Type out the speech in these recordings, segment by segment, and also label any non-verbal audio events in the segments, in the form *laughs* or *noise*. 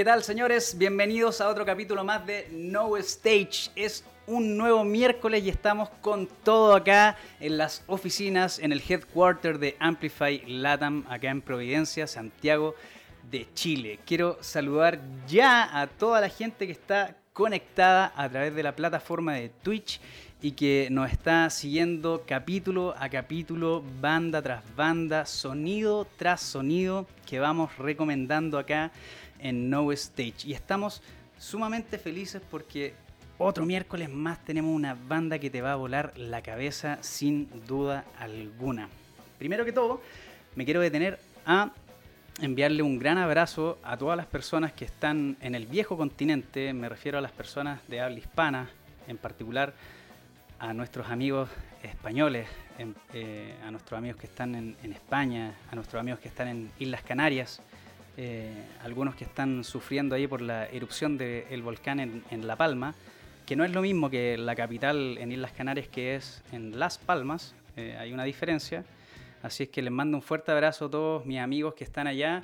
¿Qué tal, señores? Bienvenidos a otro capítulo más de No Stage. Es un nuevo miércoles y estamos con todo acá en las oficinas, en el headquarter de Amplify Latam, acá en Providencia, Santiago de Chile. Quiero saludar ya a toda la gente que está conectada a través de la plataforma de Twitch y que nos está siguiendo capítulo a capítulo, banda tras banda, sonido tras sonido que vamos recomendando acá en No Stage. Y estamos sumamente felices porque otro miércoles más tenemos una banda que te va a volar la cabeza sin duda alguna. Primero que todo, me quiero detener a enviarle un gran abrazo a todas las personas que están en el viejo continente, me refiero a las personas de habla hispana, en particular a nuestros amigos españoles, eh, a nuestros amigos que están en, España, a nuestros amigos que están en Islas Canarias, eh, algunos que están sufriendo ahí por la erupción del volcán en, La Palma, que no es lo mismo que la capital en Islas Canarias que es en Las Palmas, eh, hay una diferencia. Así es que les mando un fuerte abrazo a todos mis amigos que están allá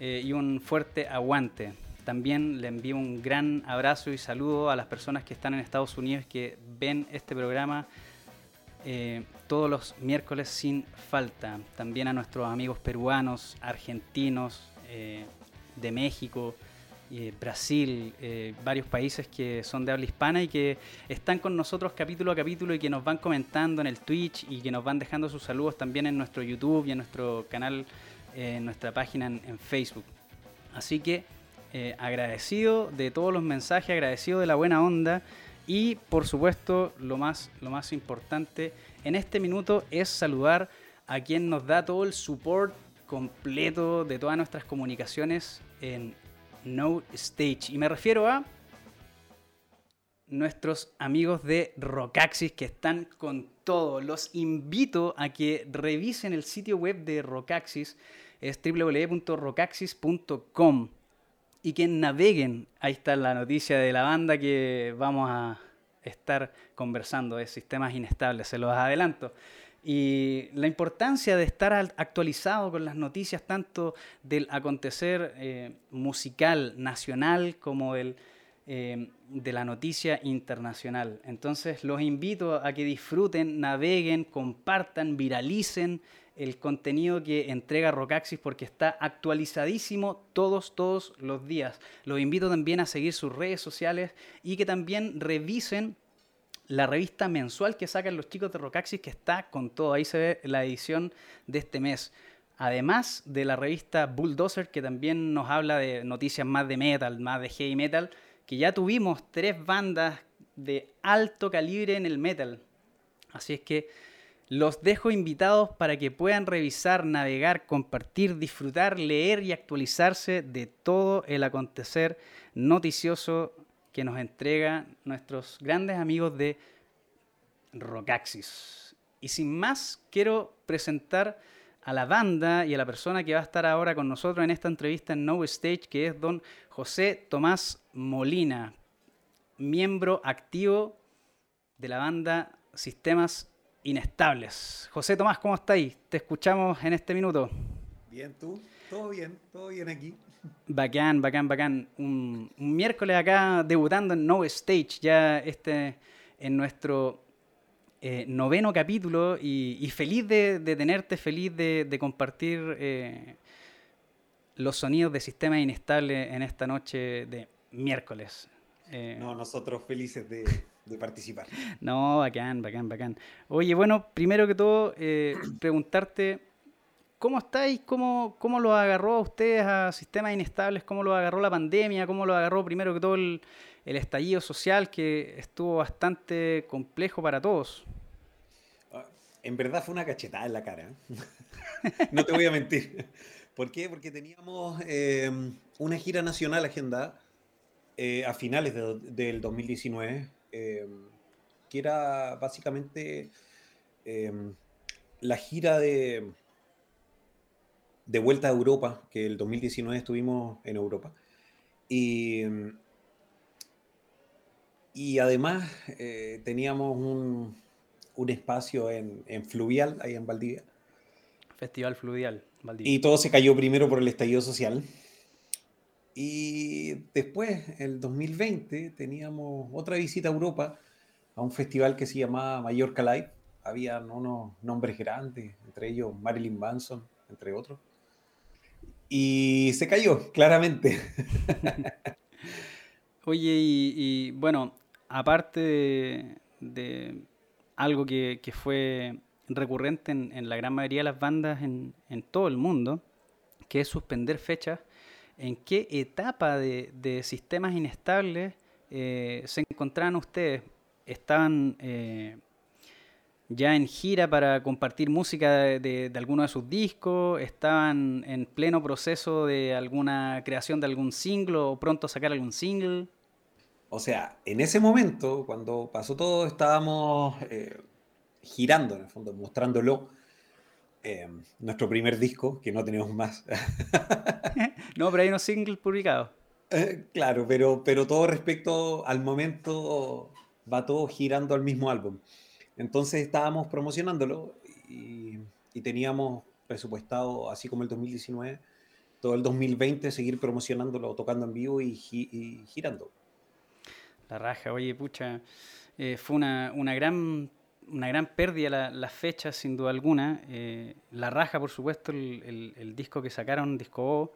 y un fuerte aguante. También le envío un gran abrazo y saludo a las personas que están en Estados Unidos que ven este programa eh, todos los miércoles sin falta. También a nuestros amigos peruanos, argentinos, eh, de México, eh, Brasil, varios países que son de habla hispana y que están con nosotros capítulo a capítulo y que nos van comentando en el Twitch y que nos van dejando sus saludos también en nuestro YouTube y en nuestro canal, en nuestra página en Facebook. Así que eh, agradecido de todos los mensajes, agradecido de la buena onda y por supuesto lo más, lo más importante en este minuto es saludar a quien nos da todo el support completo de todas nuestras comunicaciones en No Stage. Y me refiero a nuestros amigos de Rockaxis que están con todo. Los invito a que revisen el sitio web de Rockaxis, es www.rockaxis.com y que naveguen. Ahí está la noticia de la banda que vamos a estar conversando de sistemas inestables, se los adelanto. Y la importancia de estar actualizado con las noticias tanto del acontecer eh, musical nacional como del, eh, de la noticia internacional. Entonces los invito a que disfruten, naveguen, compartan, viralicen el contenido que entrega Rocaxis porque está actualizadísimo todos, todos los días. Los invito también a seguir sus redes sociales y que también revisen la revista mensual que sacan los chicos de Rocaxis que está con todo. Ahí se ve la edición de este mes. Además de la revista Bulldozer que también nos habla de noticias más de metal, más de heavy metal, que ya tuvimos tres bandas de alto calibre en el metal. Así es que los dejo invitados para que puedan revisar, navegar, compartir, disfrutar, leer y actualizarse de todo el acontecer noticioso que nos entrega nuestros grandes amigos de Rockaxis. Y sin más, quiero presentar a la banda y a la persona que va a estar ahora con nosotros en esta entrevista en No Stage, que es don José Tomás Molina, miembro activo de la banda Sistemas inestables. José Tomás, ¿cómo estáis? Te escuchamos en este minuto. Bien, tú. Todo bien, todo bien aquí. Bacán, bacán, bacán. Un, miércoles acá debutando en No Stage, ya este en nuestro eh, noveno capítulo y, feliz de, tenerte, feliz de, compartir eh, los sonidos de Sistema Inestable en esta noche de miércoles. Eh, no, nosotros felices de, de participar. *laughs* No, bacán, bacán, bacán. Oye, bueno, primero que todo, preguntarte, ¿cómo estáis? ¿Cómo, ¿Cómo lo agarró a ustedes a sistemas inestables? ¿Cómo lo agarró la pandemia? ¿Cómo lo agarró primero que todo el, estallido social que estuvo bastante complejo para todos? Ah, en verdad fue una cachetada en la cara. *laughs* no te voy a mentir. ¿Por qué? Porque teníamos eh, una gira nacional agendada eh, a finales del 2019 Em, que era básicamente em, la gira de, de vuelta a Europa, que el 2019 estuvimos en Europa. Y, y además eh, teníamos un, un espacio en, en, Fluvial, ahí en Valdivia. Festival Fluvial, Valdivia. Y todo se cayó primero por el estallido social. Y después, el 2020, teníamos otra visita a Europa, a un festival que se llamaba Mallorca Live. Habían unos nombres grandes, entre ellos Marilyn Manson, entre otros. Y se cayó, claramente. *laughs* Oye, y, bueno, aparte de, algo que, fue recurrente en, la gran mayoría de las bandas en, todo el mundo, que es suspender fechas, ¿en qué etapa de, sistemas inestables eh, se encontraban ustedes? ¿Estaban eh, ya en gira para compartir música de, alguno de sus discos? ¿Estaban en pleno proceso de alguna creación de algún single o pronto sacar algún single? O sea, en ese momento, cuando pasó todo, estábamos eh, girando, en el fondo, mostrándolo. Eh, nuestro primer disco, que no tenemos más. *laughs* no, pero hay unos singles publicados. Eh, claro, pero, pero todo respecto al momento va todo girando al mismo álbum. Entonces estábamos promocionándolo y, teníamos presupuestado, así como el 2019, todo el 2020 seguir promocionándolo, tocando en vivo y, girando. La raja, oye, pucha, eh, fue una, gran una gran pérdida la, fecha, sin duda alguna. Eh, la raja, por supuesto, el, disco que sacaron, disco O.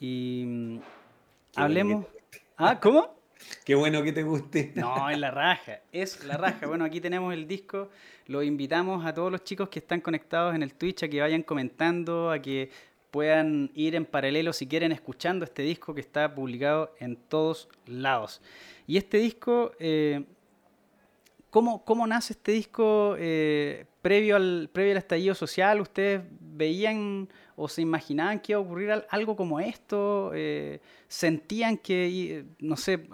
Y mm, hablemos. Ah, ¿cómo? Qué bueno que te guste. *laughs* No, es la raja, es la raja. Bueno, aquí tenemos el disco. Los invitamos a todos los chicos que están conectados en el Twitch a que vayan comentando, a que puedan ir en paralelo si quieren escuchando este disco que está publicado en todos lados. Y este disco, eh, ¿cómo, nace este disco eh, previo, al, previo al estallido social? ¿Ustedes veían o se imaginaban que iba a ocurrir algo como esto? Eh, ¿Sentían que, no sé,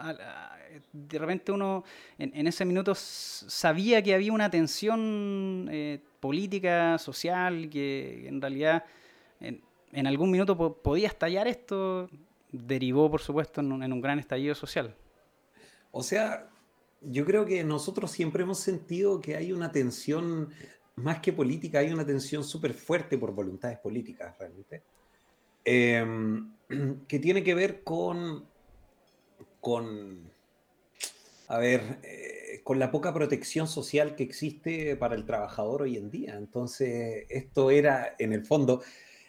de repente uno en, ese minuto sabía que había una tensión eh, política, social, que en realidad en, algún minuto podía estallar esto? Derivó, por supuesto, en un, en un gran estallido social. O sea, yo creo que nosotros siempre hemos sentido que hay una tensión más que política, hay una tensión súper fuerte por voluntades políticas, realmente, em, *clears throat* que tiene que ver con, con a ver, eh, con la poca protección social que existe para el trabajador hoy en día. Entonces, esto era, en el fondo,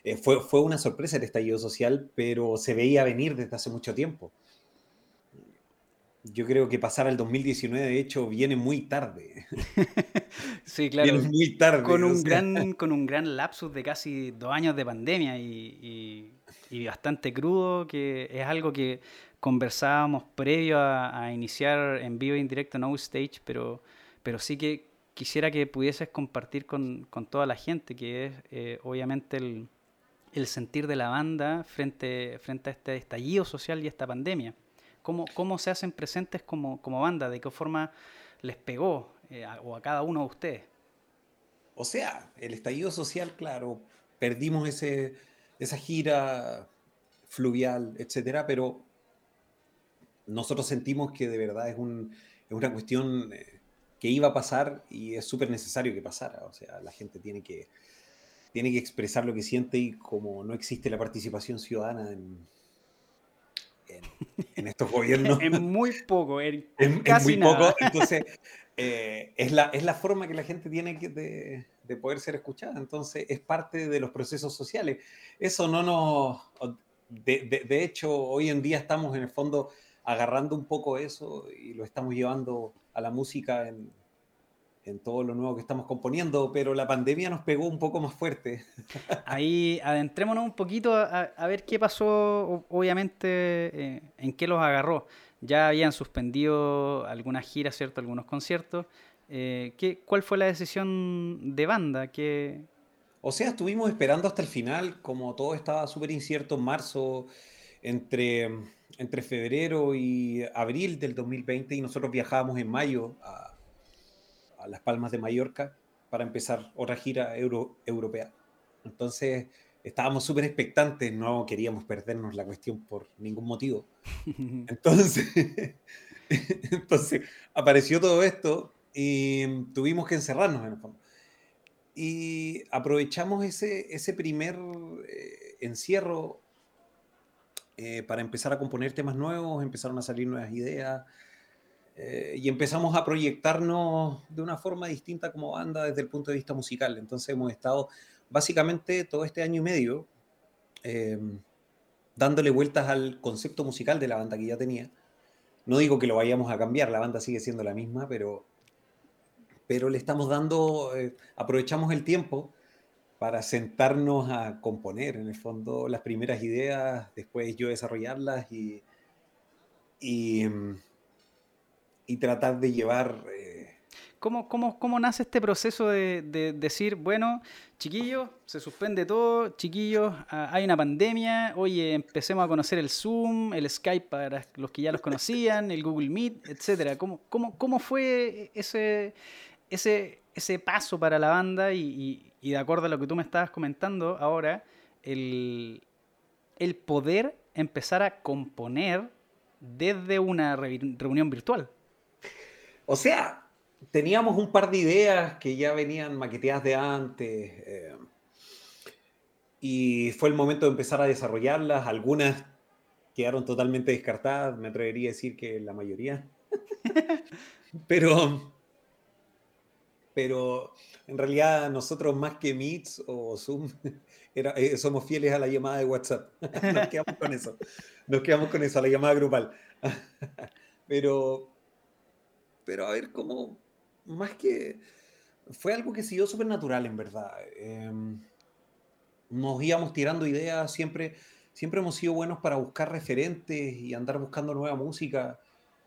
eh, fue, fue una sorpresa el estallido social, pero se veía venir desde hace mucho tiempo yo creo que pasar al 2019, de hecho, viene muy tarde. *laughs* sí, claro. Viene muy tarde. Con un, gran, con un gran lapsus de casi dos años de pandemia y, bastante crudo, que es algo que conversábamos previo a, iniciar en vivo e en directo No Stage, pero, pero sí que quisiera que pudieses compartir con, toda la gente, que es eh, obviamente el, el, sentir de la banda frente, frente a este estallido social y esta pandemia. ¿Cómo, se hacen presentes como, banda? ¿De qué forma les pegó eh, o a cada uno de ustedes? O sea, el estallido social, claro, perdimos ese, esa gira fluvial, etcétera, pero nosotros sentimos que de verdad es, una cuestión eh, que iba a pasar y es súper necesario que pasara. O sea, la gente tiene que, tiene que expresar lo que siente y como no existe la participación ciudadana en, en, estos gobiernos. *laughs* en muy poco, en, *laughs* casi muy poco. *laughs* Entonces, eh, es, la, es la forma que la gente tiene que, de, de, poder ser escuchada. Entonces, es parte de los procesos sociales. Eso no nos... De, de, hecho, hoy en día estamos en el fondo agarrando un poco eso y lo estamos llevando a la música en, en todo lo nuevo que estamos componiendo, pero la pandemia nos pegó un poco más fuerte. *laughs* Ahí adentrémonos un poquito a, ver qué pasó, obviamente, eh, en qué los agarró. Ya habían suspendido algunas giras, ¿cierto? Algunos conciertos. Eh, ¿qué, ¿Cuál fue la decisión de banda? ¿Qué... O sea, estuvimos esperando hasta el final, como todo estaba súper incierto en marzo, entre, entre febrero y abril del 2020, y nosotros viajábamos en mayo a Las Palmas de Mallorca para empezar otra gira euro, europea. Entonces estábamos súper expectantes, no queríamos perdernos la cuestión por ningún motivo. *laughs* Entonces, *laughs* entonces apareció todo esto y tuvimos que encerrarnos en el fondo. Y aprovechamos ese, ese primer eh, encierro eh, para empezar a componer temas nuevos, empezaron a salir nuevas ideas eh, y empezamos a proyectarnos de una forma distinta como banda desde el punto de vista musical. Entonces hemos estado básicamente todo este año y medio eh, dándole vueltas al concepto musical de la banda que ya tenía. No digo que lo vayamos a cambiar, la banda sigue siendo la misma, pero, pero le estamos dando, aprovechamos el tiempo para sentarnos a componer, en el fondo, las primeras ideas, después yo desarrollarlas y, y, mm, tratar de llevar... Eh, ¿Cómo, cómo, cómo, nace este proceso de, decir, bueno, chiquillos, se suspende todo, chiquillos, ah, hay una pandemia, oye, empecemos a conocer el Zoom, el Skype para los que ya los conocían, el Google Meet, etcétera? ¿Cómo, cómo, cómo fue ese, ese, ese paso para la banda y, y de acuerdo a lo que tú me estabas comentando ahora, el, poder empezar a componer desde una reunión virtual. O sea, teníamos un par de ideas que ya venían maqueteadas de antes. Eh, y fue el momento de empezar a desarrollarlas. Algunas quedaron totalmente descartadas, me atrevería a decir que la mayoría. *laughs* pero, pero en realidad nosotros más que Meets o Zoom *laughs* eh, somos fieles a la llamada de WhatsApp. *laughs* Nos quedamos con eso. Nos quedamos con eso, a la llamada grupal. pero, pero a ver, cómo, más que, fue algo que siguió súper natural en verdad. Em, nos íbamos tirando ideas, siempre, siempre hemos sido buenos para buscar referentes y andar buscando nueva música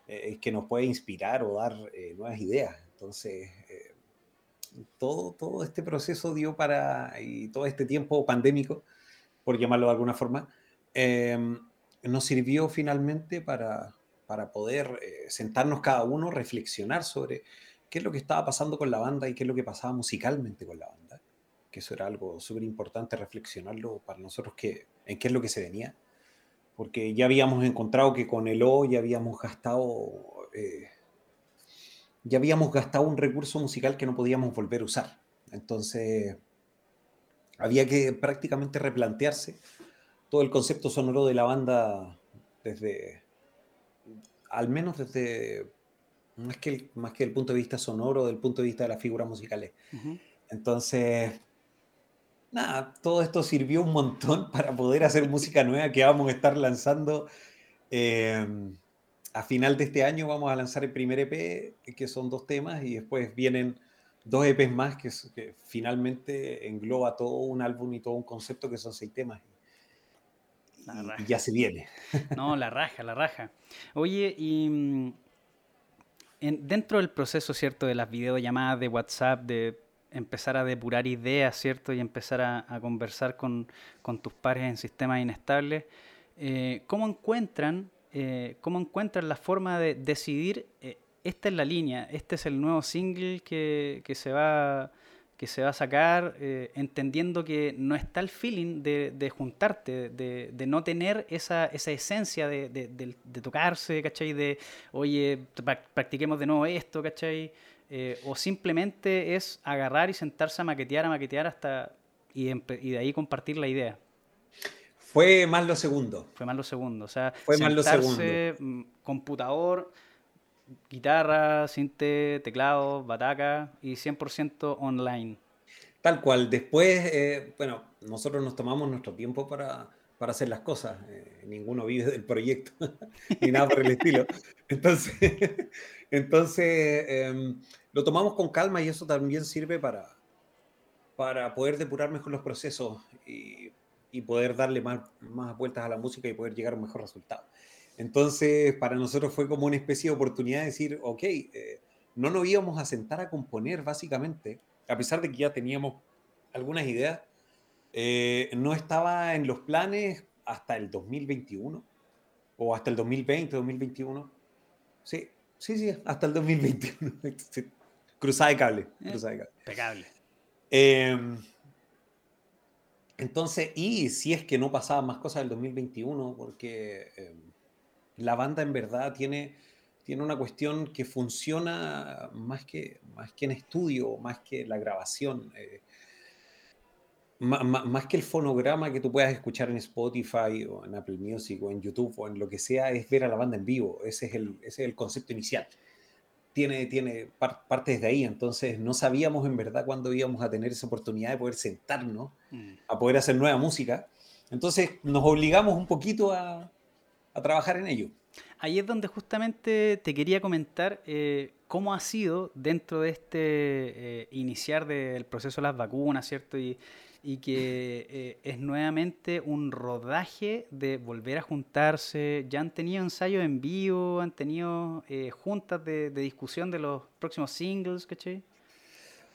eh, que nos puede inspirar o dar eh, nuevas ideas. Entonces, todo, todo este proceso dio para, y todo este tiempo pandémico, por llamarlo de alguna forma, em, nos sirvió finalmente para, para poder eh, sentarnos cada uno, reflexionar sobre qué es lo que estaba pasando con la banda y qué es lo que pasaba musicalmente con la banda. Que eso era algo súper importante reflexionarlo para nosotros, que, en qué es lo que se venía. Porque ya habíamos encontrado que con el O ya habíamos gastado eh, ya habíamos gastado un recurso musical que no podíamos volver a usar. Entonces, había que prácticamente replantearse todo el concepto sonoro de la banda desde, al menos desde, más que, el, más que el punto de vista sonoro, del punto de vista de las figuras musicales. Entonces, nada, todo esto sirvió un montón *laughs* para poder hacer música nueva que vamos a estar lanzando. Eh, a final de este año vamos a lanzar el primer EP, que son dos temas, y después vienen dos EPs más que, que finalmente engloba todo un álbum y todo un concepto que son seis temas. Y, ya se viene. *laughs* No, la raja, la raja. Oye, y mm, dentro del proceso, ¿cierto? De las videollamadas de WhatsApp, de empezar a depurar ideas, ¿cierto? Y empezar a, conversar con, tus pares en sistemas inestables, eh, ¿cómo encuentran eh, cómo encuentran la forma de decidir, eh, esta es la línea, este es el nuevo single que, se, va, que se va a sacar, eh, entendiendo que no está el feeling de, juntarte, de, no tener esa, esa esencia de, tocarse, ¿cachai? De, oye, practiquemos de nuevo esto, ¿cachai? o simplemente es agarrar y sentarse a maquetear, a maquetear hasta y, y de ahí compartir la idea. Fue más lo segundo. Fue más lo segundo. O sea, fue más lo segundo. Mm, computador, guitarra, cinte, teclado, bataca y 100% online. Tal cual. Después, eh, bueno, nosotros nos tomamos nuestro tiempo para, para hacer las cosas. Eh, ninguno vive del proyecto, *laughs* ni nada por el estilo. Entonces, *laughs* entonces em, lo tomamos con calma y eso también sirve para, para poder depurar mejor los procesos y y poder darle más, más vueltas a la música y poder llegar a un mejor resultado. Entonces, para nosotros fue como una especie de oportunidad de decir, ok, eh, no nos íbamos a sentar a componer básicamente, a pesar de que ya teníamos algunas ideas, eh, no estaba en los planes hasta el 2021 o hasta el 2020, 2021. Sí, sí, sí, hasta el 2021. *laughs* cruzada de cable. Eh, cruzada de cable. Eh, entonces, y si es que no pasaban más cosas del 2021, porque em, la banda en verdad tiene, tiene una cuestión que funciona más que, más que en estudio, más que la grabación. Eh, más que el fonograma que tú puedas escuchar en Spotify o en Apple Music o en YouTube o en lo que sea, es ver a la banda en vivo. Ese es el, ese es el concepto inicial. Tiene, tiene parte desde ahí, entonces no sabíamos en verdad cuándo íbamos a tener esa oportunidad de poder sentarnos mm. a poder hacer nueva música. Entonces nos obligamos un poquito a, a trabajar en ello. Ahí es donde justamente te quería comentar eh, cómo ha sido dentro de este eh, iniciar del proceso de las vacunas, ¿cierto? Y, y que eh, es nuevamente un rodaje de volver a juntarse. Ya han tenido ensayos en vivo, han tenido juntas de, discusión de los próximos singles, ¿cachai?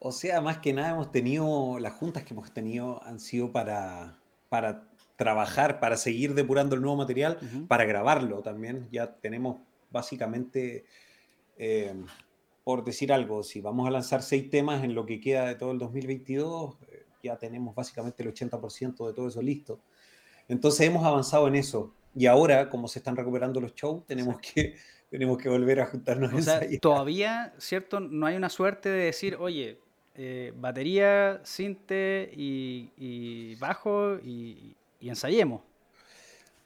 O sea, más que nada hemos tenido, las juntas que hemos tenido han sido para, para trabajar, para seguir depurando el nuevo material, para grabarlo también. Ya tenemos básicamente, eh, por decir algo, si vamos a lanzar seis temas en lo que queda de todo el 2022, ya tenemos básicamente el 80% de todo eso listo. Entonces hemos avanzado en eso. Y ahora, como se están recuperando los shows, tenemos que, *laughs* tenemos que volver a juntarnos. O sea, todavía, ¿cierto? No hay una suerte de decir, oye, eh, batería, cinte y, bajo y, ensayemos.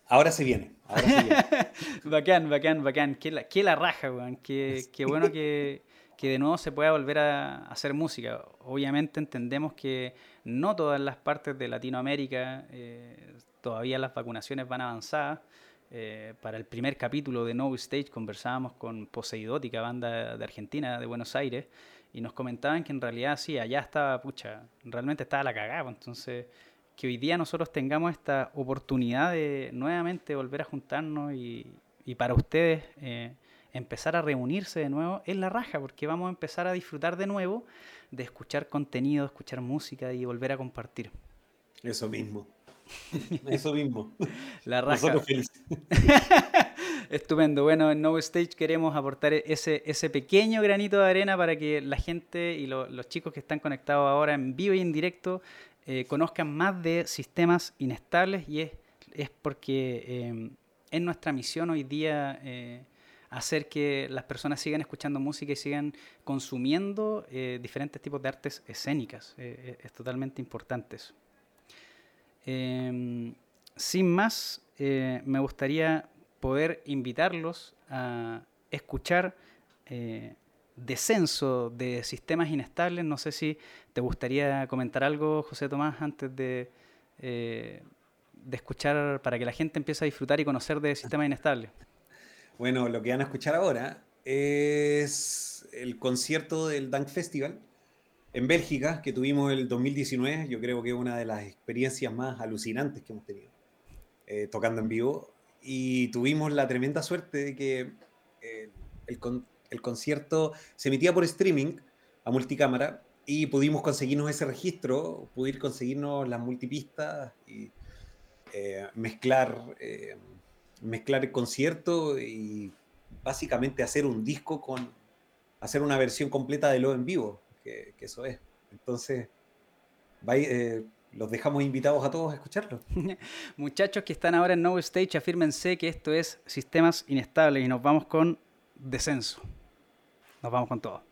Ahora se viene. Ahora se viene. *laughs* bacán, bacán, bacán. Qué la, qué la raja, weón. Qué, qué bueno que, que de nuevo se pueda volver a hacer música. Obviamente entendemos que no todas las partes de Latinoamérica eh, todavía las vacunaciones van avanzadas. Eh, para el primer capítulo de No Stage conversábamos con Poseidótica, banda de Argentina, de Buenos Aires, y nos comentaban que en realidad sí, allá estaba, pucha, realmente estaba la cagada. Pues, entonces, que hoy día nosotros tengamos esta oportunidad de nuevamente volver a juntarnos y, y para ustedes eh, empezar a reunirse de nuevo es la raja, porque vamos a empezar a disfrutar de nuevo de escuchar contenido, escuchar música y volver a compartir. Eso mismo. *laughs* Eso mismo. La raja. *laughs* Estupendo. Bueno, en No Stage queremos aportar ese, ese pequeño granito de arena para que la gente y los chicos que están conectados ahora en vivo y en directo eh, conozcan más de sistemas inestables y es, es porque eh, es nuestra misión hoy día eh, hacer que las personas sigan escuchando música y sigan consumiendo eh, diferentes tipos de artes escénicas. Es totalmente importante eso. Em, sin más, me gustaría poder invitarlos a escuchar Descenso de Sistemas Inestables. No sé si te gustaría comentar algo, José Tomás, antes de, de escuchar, para que la gente empiece a disfrutar y conocer de Sistemas Inestables. Bueno, lo que van a escuchar ahora es el concierto del Dunk Festival en Bélgica que tuvimos el 2019. Yo creo que es una de las experiencias más alucinantes que hemos tenido eh, tocando en vivo. Y tuvimos la tremenda suerte de que eh, el, el concierto se emitía por streaming a multicámara y pudimos conseguirnos ese registro, pudimos conseguirnos las multipistas y eh, mezclar mezclar el concierto y básicamente hacer un disco con, hacer una versión completa de lo en vivo, que, eso es. Entonces, eh, los dejamos invitados a todos a escucharlo. *laughs* Muchachos que están ahora en No Stage, afírmense que esto es sistemas inestables y nos vamos con descenso. Nos vamos con todo.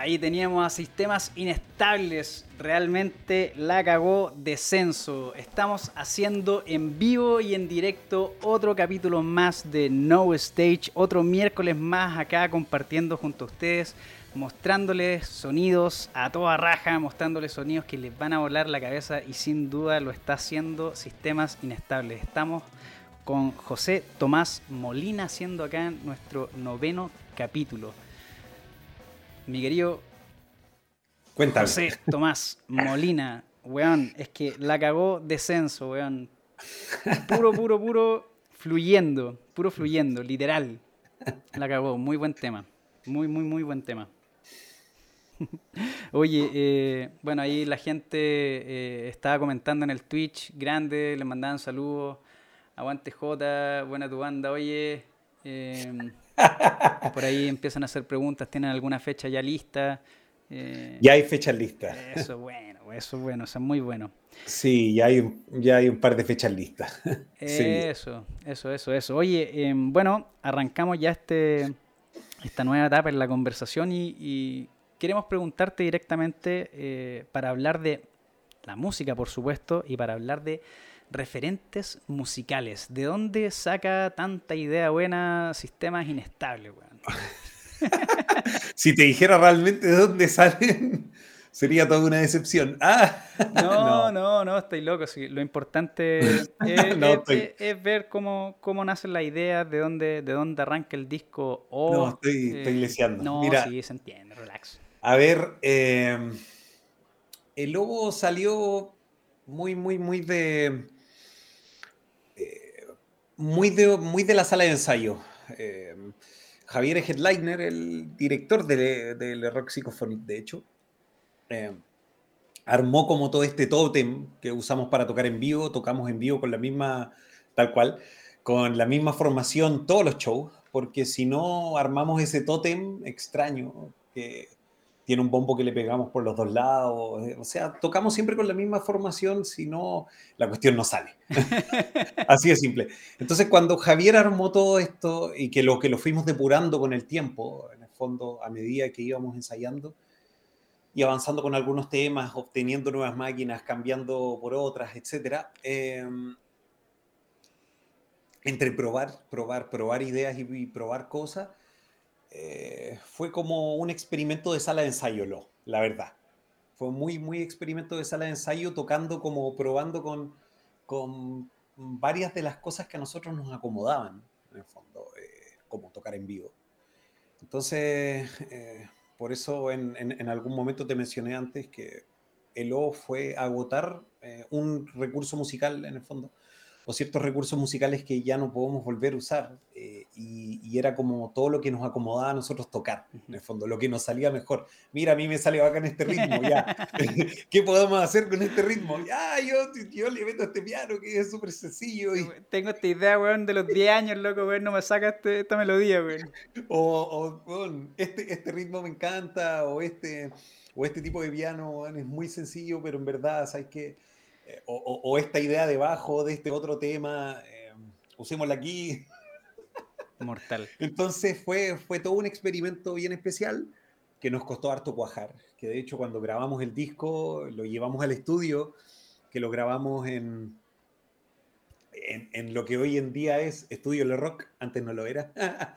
Ahí teníamos a sistemas inestables. Realmente la cagó descenso. Estamos haciendo en vivo y en directo otro capítulo más de No Stage. Otro miércoles más acá compartiendo junto a ustedes. Mostrándoles sonidos a toda raja. Mostrándoles sonidos que les van a volar la cabeza. Y sin duda lo está haciendo sistemas inestables. Estamos con José Tomás Molina haciendo acá nuestro noveno capítulo mi querido Cuéntame. José Tomás Molina, weón, es que la cagó descenso, weón. Puro, puro, puro fluyendo, puro fluyendo, literal. La cagó, muy buen tema. Muy, muy, muy buen tema. *laughs* Oye, eh, bueno, ahí la gente eh, estaba comentando en el Twitch, grande, le mandaban saludos. Aguante J, buena tu banda. Oye, eh, por ahí empiezan a hacer preguntas, ¿tienen alguna fecha ya lista? Eh, ya hay fechas listas. Eso es bueno, eso es bueno, eso es muy bueno. Sí, ya hay, ya hay un par de fechas listas. *laughs* Eso, eso, eso, eso. Oye, em, bueno, arrancamos ya este, esta nueva etapa en la conversación y, queremos preguntarte directamente eh, para hablar de la música, por supuesto, y para hablar de referentes musicales. ¿De dónde saca tanta idea buena sistemas inestables, weón? *laughs* si te dijera realmente de dónde salen, *laughs* sería toda una decepción. *laughs* Ah, no, no, no, estoy loco. lo importante es, ver cómo, cómo nacen las ideas, de dónde, de dónde arranca el disco. no, estoy, estoy eh, No, Mira, sí, se entiende, relax. A ver, eh, el lobo salió muy, muy, muy de. Muy de, muy de la sala de ensayo. Javier Headliner, el director del Rock Symphonic, de hecho, eh, armó como todo este tótem que usamos para tocar en vivo, tocamos en vivo con la misma, tal cual, con la misma formación todos los shows, porque si no armamos ese tótem extraño que tiene un bombo que le pegamos por los dos lados, eh, o sea, tocamos siempre con la misma formación, si no, la cuestión no sale. *laughs* Así de simple. Entonces, cuando Javier armó todo esto y que lo que lo fuimos depurando con el tiempo, en el fondo, a medida que íbamos ensayando y avanzando con algunos temas, obteniendo nuevas máquinas, cambiando por otras, etc. Em, entre probar, probar, probar ideas y probar cosas, eh, fue como un experimento de sala de ensayo, lo, la verdad. Fue muy, muy experimento de sala de ensayo, tocando como probando con, con varias de las cosas que a nosotros nos acomodaban, en el fondo, eh, como tocar en vivo. Entonces, eh, por eso en, en, algún momento te mencioné antes que el O fue agotar un recurso musical, en el fondo, o ciertos recursos musicales que ya no podemos volver a usar. Eh, y, era como todo lo que nos acomodaba a nosotros tocar, en el fondo, lo que nos salía mejor. Mira, a mí me sale bacán este ritmo, ya. *laughs* *laughs* ¿Qué podemos hacer con este ritmo? Ya, yo, yo le meto este piano que es súper sencillo. Y... Tengo esta idea, weón, de los 10 años, loco, weón, no me saca este, esta melodía, weón. *laughs* O, o este, este ritmo me encanta, o este, o este tipo de piano, es muy sencillo, pero en verdad, ¿sabes qué? Eh, o, esta idea debajo de este otro tema, eh, usémosla aquí. Mortal. Entonces fue, fue todo un experimento bien especial que nos costó harto cuajar, que de hecho cuando grabamos el disco lo llevamos al estudio, que lo grabamos en, en, lo que hoy en día es Estudio Le Rock, antes no lo era, *laughs*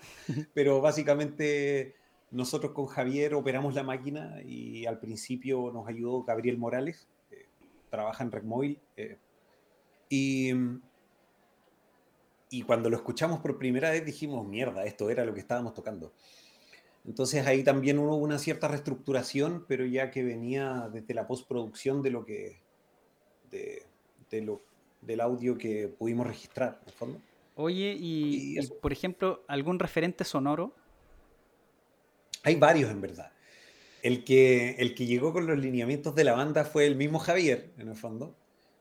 pero básicamente nosotros con Javier operamos la máquina y al principio nos ayudó Gabriel Morales, trabaja en Redmobile. Eh, y, y cuando lo escuchamos por primera vez dijimos, mierda, esto era lo que estábamos tocando. Entonces ahí también hubo una cierta reestructuración, pero ya que venía desde la postproducción de lo que, de, lo, del audio que pudimos registrar, en fondo. Oye, y, por ejemplo, ¿algún referente sonoro? Hay varios en verdad. El que, el que llegó con los lineamientos de la banda fue el mismo Javier, en el fondo.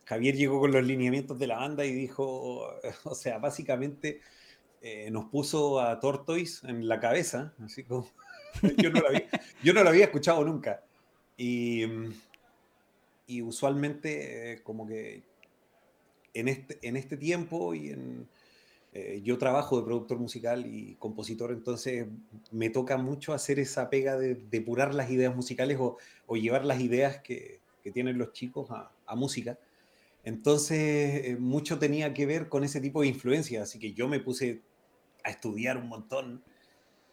Javier llegó con los lineamientos de la banda y dijo, *laughs* o sea, básicamente eh, nos puso a Tortoise en la cabeza, así como *laughs* yo no lo había, escuchado nunca. Y, y usualmente eh, como que en este, en este tiempo y en, eh, yo trabajo de productor musical y compositor, entonces me toca mucho hacer esa pega de depurar las ideas musicales o, llevar las ideas que, tienen los chicos a, música. Entonces, eh, mucho tenía que ver con ese tipo de influencia, así que yo me puse a estudiar un montón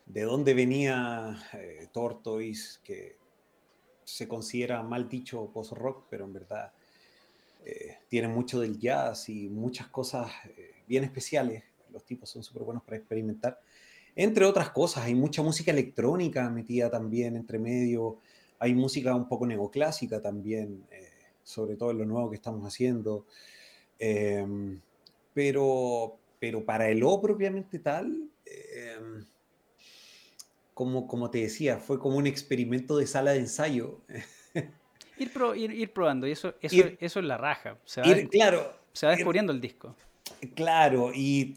de dónde venía eh, Tortoise, que se considera mal dicho post-rock, pero en verdad tiene mucho del jazz y muchas cosas bien especiales los tipos son súper buenos para experimentar. Entre otras cosas, hay mucha música electrónica metida también entre medio, hay música un poco neoclásica también, eh, sobre todo en lo nuevo que estamos haciendo. Em, pero, pero para el O propiamente tal, em, como, como te decía, fue como un experimento de sala de ensayo. ir, ir, probando, y eso, eso, eso es la raja. Se va, claro, se va descubriendo el disco. Claro, y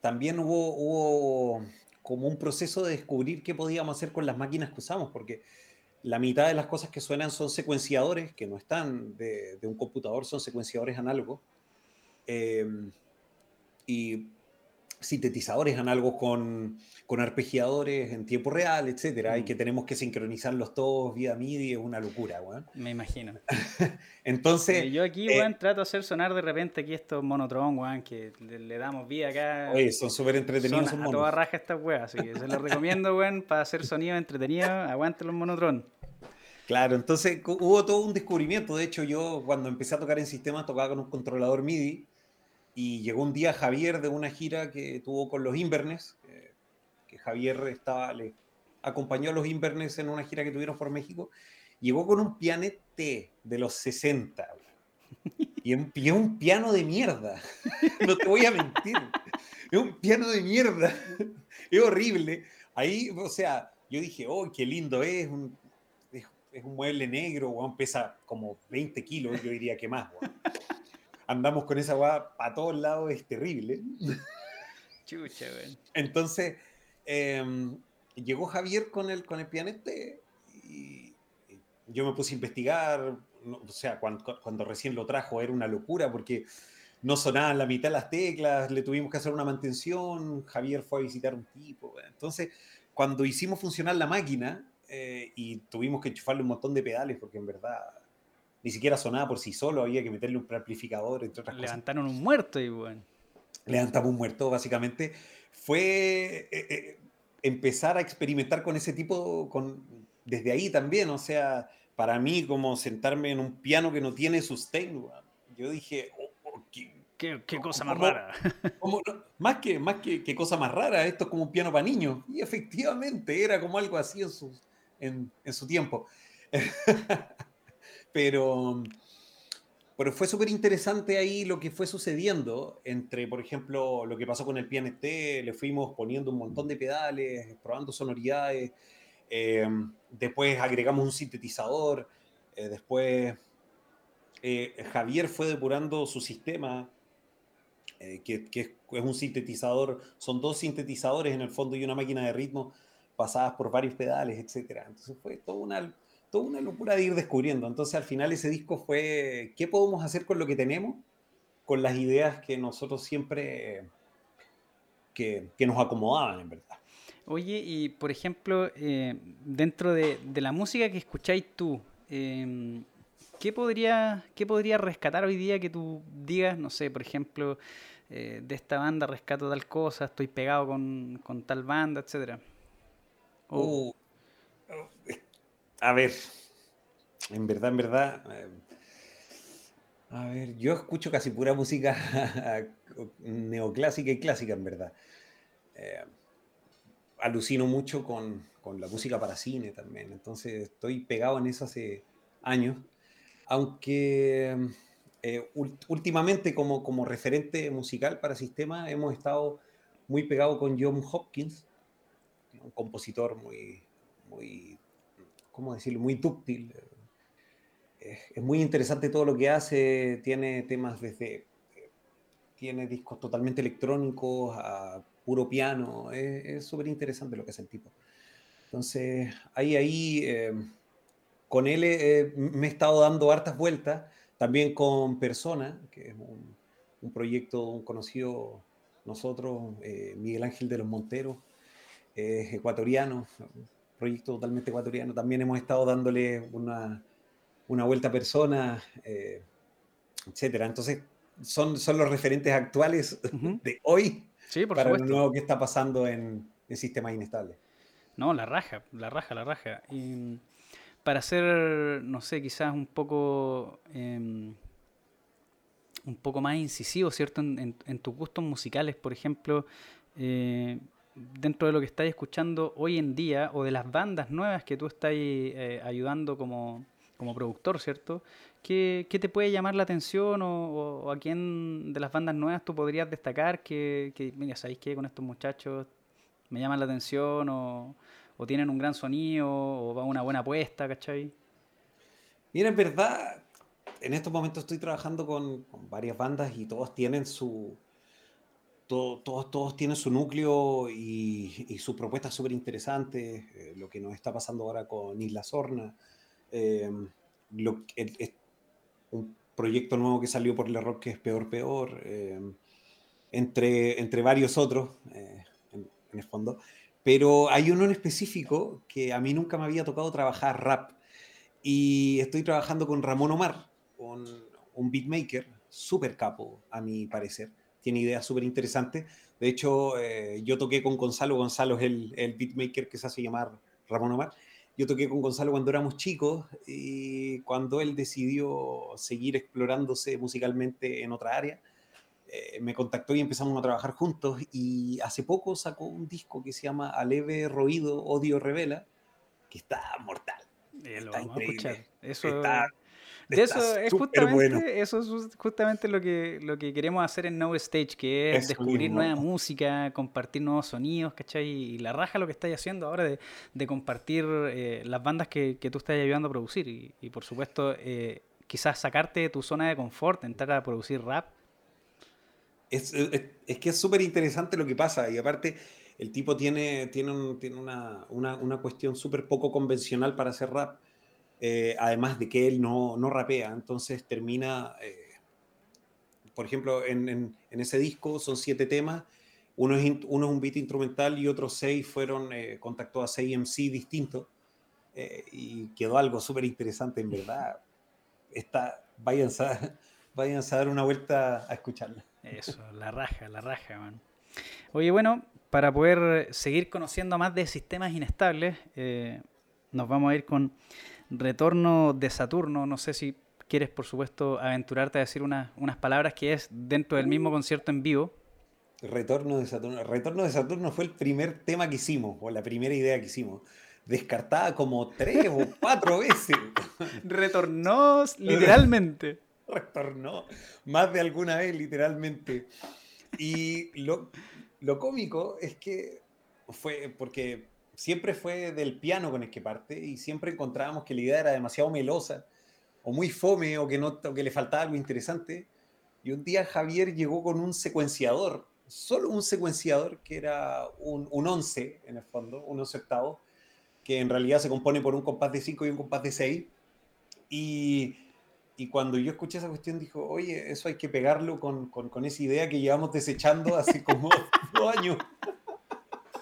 también hubo, como un proceso de descubrir qué podíamos hacer con las máquinas que usamos, porque la mitad de las cosas que suenan son secuenciadores, que no están de, un computador, son secuenciadores análogos. Em, y sintetizadores análogos con, con arpegiadores en tiempo real, etcétera, y que mm. tenemos que sincronizarlos todos vía MIDI, es una locura, weón. *laughs* Me imagino. *laughs* Entonces... yo aquí, eh, weón, trato de hacer sonar de repente aquí estos monotron, weón, que le, damos vida acá. Oye, son súper entretenidos. Son a toda raja estas weas, así que se los recomiendo, weón, para hacer *laughs* sonido entretenido, aguante los monotron. Claro, entonces hubo todo un descubrimiento. De hecho, yo cuando empecé a tocar en sistemas tocaba con un controlador MIDI y llegó un día Javier de una gira que tuvo con los Inverness, que, Javier estaba, le acompañó a los Inverness en una gira que tuvieron por México. Llegó con un pianete de los 60. *laughs* Y es un piano de mierda. *laughs* No te voy a mentir. Es un piano de mierda. *laughs* Es horrible. Ahí, o sea, yo dije, oh, qué lindo es. Un, es un mueble negro, weón, pesa como 20 kilos, yo diría que más, Andamos con esa weá para todos lados, es terrible. *laughs* Chucha, weón. Entonces, em, llegó Javier con el, con el pianete y yo me puse a investigar, o sea, cuando, cuando, recién lo trajo era una locura porque no sonaban la mitad de las teclas, le tuvimos que hacer una mantención, Javier fue a visitar un tipo, entonces cuando hicimos funcionar la máquina, eh, y tuvimos que enchufarle un montón de pedales porque en verdad ni siquiera sonaba por sí solo, había que meterle un preamplificador, entre otras Levantaron cosas. un muerto y bueno. Levantamos un muerto, básicamente. Fue eh, eh, empezar a experimentar con ese tipo, con, desde ahí también, o sea, para mí como sentarme en un piano que no tiene sustain, yo dije, oh, oh, ¿Qué, qué, cosa más rara. *laughs* más que, más que, qué cosa más rara, esto es como un piano para niños. Y efectivamente era como algo así en sus, en, su tiempo. *laughs* pero, pero fue súper interesante ahí lo que fue sucediendo entre, por ejemplo, lo que pasó con el pianete, le fuimos poniendo un montón de pedales, probando sonoridades, eh, después agregamos un sintetizador, eh, después eh, Javier fue depurando su sistema, que, que, es un sintetizador, son dos sintetizadores en el fondo y una máquina de ritmo pasadas por varios pedales, etc. Entonces fue toda una, toda una locura de ir descubriendo. Entonces al final ese disco fue, ¿qué podemos hacer con lo que tenemos? Con las ideas que nosotros siempre, que, que nos acomodaban en verdad. Oye, y por ejemplo, eh, dentro de, de, la música que escucháis tú, eh, ¿qué, podría, ¿qué podría rescatar hoy día que tú digas, no sé, por ejemplo, eh, de esta banda rescato tal cosa, estoy pegado con, con tal banda, etcétera? Uh, a ver, en verdad, en verdad. Eh, a ver, yo escucho casi pura música *laughs* neoclásica y clásica, en verdad. Eh, alucino mucho con, con, la música para cine también, entonces estoy pegado en eso hace años. Aunque eh, últimamente como, como referente musical para sistema hemos estado muy pegados con John Hopkins, un compositor muy, muy ¿cómo decirlo?, muy dúctil. Es, muy interesante todo lo que hace, tiene temas desde, tiene discos totalmente electrónicos a puro piano, es súper interesante lo que hace el tipo. Entonces, ahí, ahí, eh, con él eh, me he estado dando hartas vueltas, también con Persona, que es un, un proyecto un conocido nosotros, eh, Miguel Ángel de los Monteros, es ecuatoriano, proyecto totalmente ecuatoriano. También hemos estado dándole una, una vuelta a personas, eh, etcétera. Entonces, son, son los referentes actuales de hoy para lo nuevo que está pasando en, el sistemas inestables. No, la raja, la raja, la raja. Y para ser, no sé, quizás un poco... Em, un poco más incisivo, ¿cierto? En, en, tus gustos musicales, por ejemplo, eh, dentro de lo que estáis escuchando hoy en día o de las bandas nuevas que tú estás eh, ayudando como, como, productor, ¿cierto? ¿Qué, ¿Qué, te puede llamar la atención o, a quién de las bandas nuevas tú podrías destacar que, mira, ¿sabéis que con estos muchachos me llaman la atención o, tienen un gran sonido o va una buena apuesta, ¿cachai? Mira, en verdad, en estos momentos estoy trabajando con varias bandas y todos tienen su todos, tienen su núcleo y, sus propuestas súper interesantes, eh, lo que nos está pasando ahora con Isla Sorna, eh, un proyecto nuevo que salió por el rock que es Peor Peor, eh, entre, entre varios otros, en, el fondo. Pero hay uno en específico que a mí nunca me había tocado trabajar rap. Y estoy trabajando con Ramón Omar, un, un beatmaker súper capo, a mi parecer tiene ideas súper interesantes. De hecho, eh, yo toqué con Gonzalo, Gonzalo es el, el, beatmaker que se hace llamar Ramón Omar. Yo toqué con Gonzalo cuando éramos chicos y cuando él decidió seguir explorándose musicalmente en otra área, eh, me contactó y empezamos a trabajar juntos y hace poco sacó un disco que se llama Aleve Roído, Odio Revela, que está mortal. está increíble. Eso... Está de eso es justamente, eso es justamente lo que, lo que queremos hacer en No Stage, que es, descubrir nueva música, compartir nuevos sonidos, ¿cachai? Y la raja lo que estáis haciendo ahora de, de compartir eh, las bandas que, que, tú estás ayudando a producir. Y, y por supuesto, eh, quizás sacarte de tu zona de confort, entrar a producir rap. Es, es, es que es súper interesante lo que pasa. Y aparte, el tipo tiene, tiene, un, tiene una, una, una cuestión súper poco convencional para hacer rap eh, además de que él no, no rapea, entonces termina, eh, por ejemplo, en, en, ese disco son siete temas, uno es, uno es un beat instrumental y otros seis fueron, eh, contactó a seis MC distintos y quedó algo súper interesante, en verdad. Está, váyanse, a, *laughs* váyanse a dar una vuelta a escucharla. Eso, la raja, la raja, man. Oye, bueno, para poder seguir conociendo más de sistemas inestables, nos vamos a ir con Retorno de Saturno, no sé si quieres, por supuesto, aventurarte a decir unas palabras que es dentro del mismo concierto en vivo. Retorno de Saturno. Retorno de Saturno fue el primer tema que hicimos, o la primera idea que hicimos. Descartada como tres o cuatro *laughs* veces. Retornó *laughs* literalmente. Retornó más de alguna vez, literalmente. Y lo, lo cómico es que fue porque siempre fue del piano con el que parte y siempre encontrábamos que la idea era demasiado melosa o muy fome o que, no, que le faltaba algo interesante. Y un día Javier llegó con un secuenciador, solo un secuenciador que era un, un 11 en el fondo, un 11 octavo, que en realidad se compone por un compás de 5 y un compás de 6. Y, y, cuando yo escuché esa cuestión, dijo, oye, eso hay que pegarlo con, con, con esa idea que llevamos desechando hace como *laughs* dos años.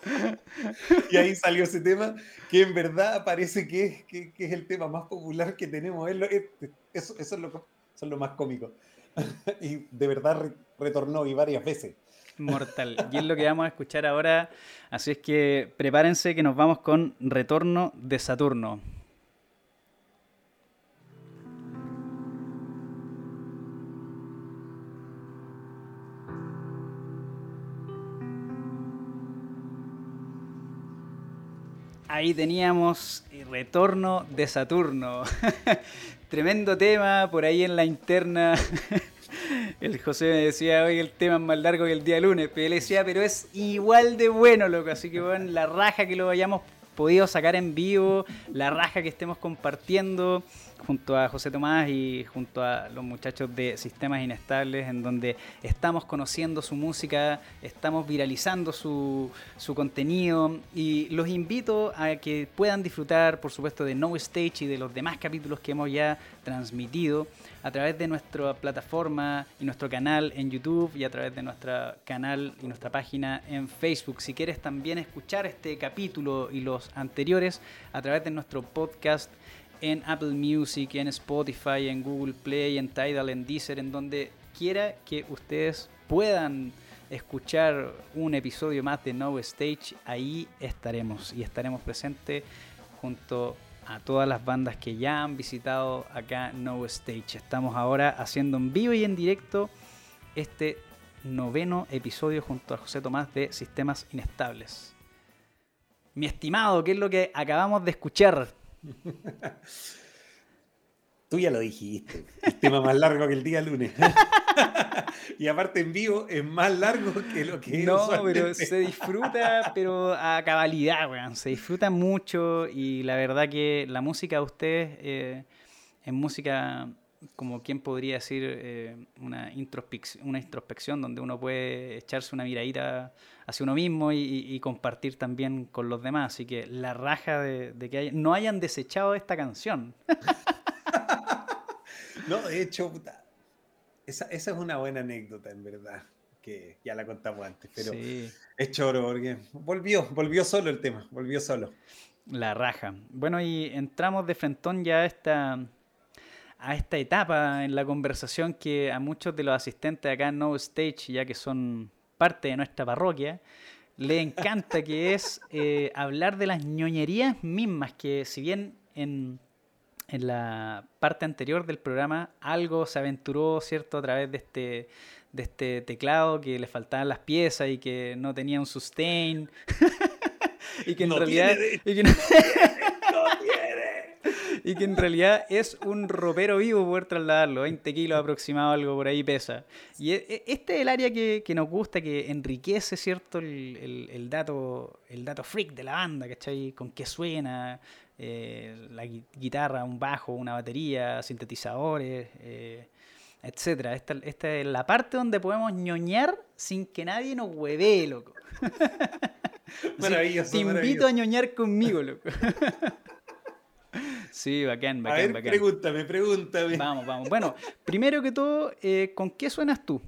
*laughs* y ahí salió ese tema, que en verdad parece que es, que, es el tema más popular que tenemos. Eso, eso, es, lo, es lo más cómico. *laughs* y de verdad retornó y varias veces. Mortal. Y es lo que vamos a escuchar ahora. Así es que prepárense que nos vamos con Retorno de Saturno. Ahí teníamos Retorno de Saturno. *laughs* Tremendo tema por ahí en la interna. *laughs* El José me decía, hoy el tema es más largo que el día lunes, pero él decía, pero es igual de bueno, loco. Así que bueno, la raja que lo hayamos podido sacar en vivo, la raja que estemos compartiendo junto a José Tomás y junto a los muchachos de Sistemas Inestables, en donde estamos conociendo su música, estamos viralizando su, su contenido y los invito a que puedan disfrutar, por supuesto, de No Stage y de los demás capítulos que hemos ya transmitido a través de nuestra plataforma y nuestro canal en YouTube y a través de nuestro canal y nuestra página en Facebook. Si quieres también escuchar este capítulo y los anteriores a través de nuestro podcast en Apple Music, en Spotify, en Google Play, en Tidal, en Deezer, en donde quiera que ustedes puedan escuchar un episodio más de No Stage, ahí estaremos y estaremos presentes junto a todas las bandas que ya han visitado acá No Stage. Estamos ahora haciendo en vivo y en directo este noveno episodio junto a José Tomás de Sistemas Inestables. Mi estimado, ¿qué es lo que acabamos de escuchar? *laughs* Tú ya lo dijiste. El tema más largo que el día lunes. *laughs* y aparte en vivo es más largo que lo que No, pero se disfruta, pero a cabalidad, weón. Se disfruta mucho y la verdad que la música de ustedes eh, es música como quien podría decir, eh, una, introspección, una introspección donde uno puede echarse una miradita hacia uno mismo y, compartir también con los demás. Así que la raja de, que no hayan desechado esta canción. *laughs* no, de hecho, esa, esa, es una buena anécdota, en verdad, que ya la contamos antes, pero es choro porque volvió, volvió solo el tema, volvió solo. La raja. Bueno, y entramos de frentón ya a esta, a esta etapa en la conversación que a muchos de los asistentes acá en No Stage, ya que son parte de nuestra parroquia, le encanta que es eh, hablar de las ñoñerías mismas, que si bien en, en, la parte anterior del programa algo se aventuró, ¿cierto?, a través de este, de este teclado que le faltaban las piezas y que no tenía un sustain. *laughs* y que en realidad... Y que, y que en realidad es un ropero vivo poder trasladarlo, 20 kilos aproximado, algo por ahí pesa. Y e, e, este es el área que, nos gusta, que enriquece, ¿cierto? El, dato, el dato freak de la banda, ¿cachai? Con qué suena, eh, la guitarra, un bajo, una batería, sintetizadores, eh, etcétera. Esta, esta, es la parte donde podemos ñoñar sin que nadie nos hueve, loco. *laughs* Maravilloso. te invito a ñoñar conmigo, loco. *laughs* Sí, bacán, bacán, a ver, bacán. Pregúntame, pregúntame. Vamos, vamos. *laughs* Bueno, primero que todo, eh, ¿con qué suenas tú?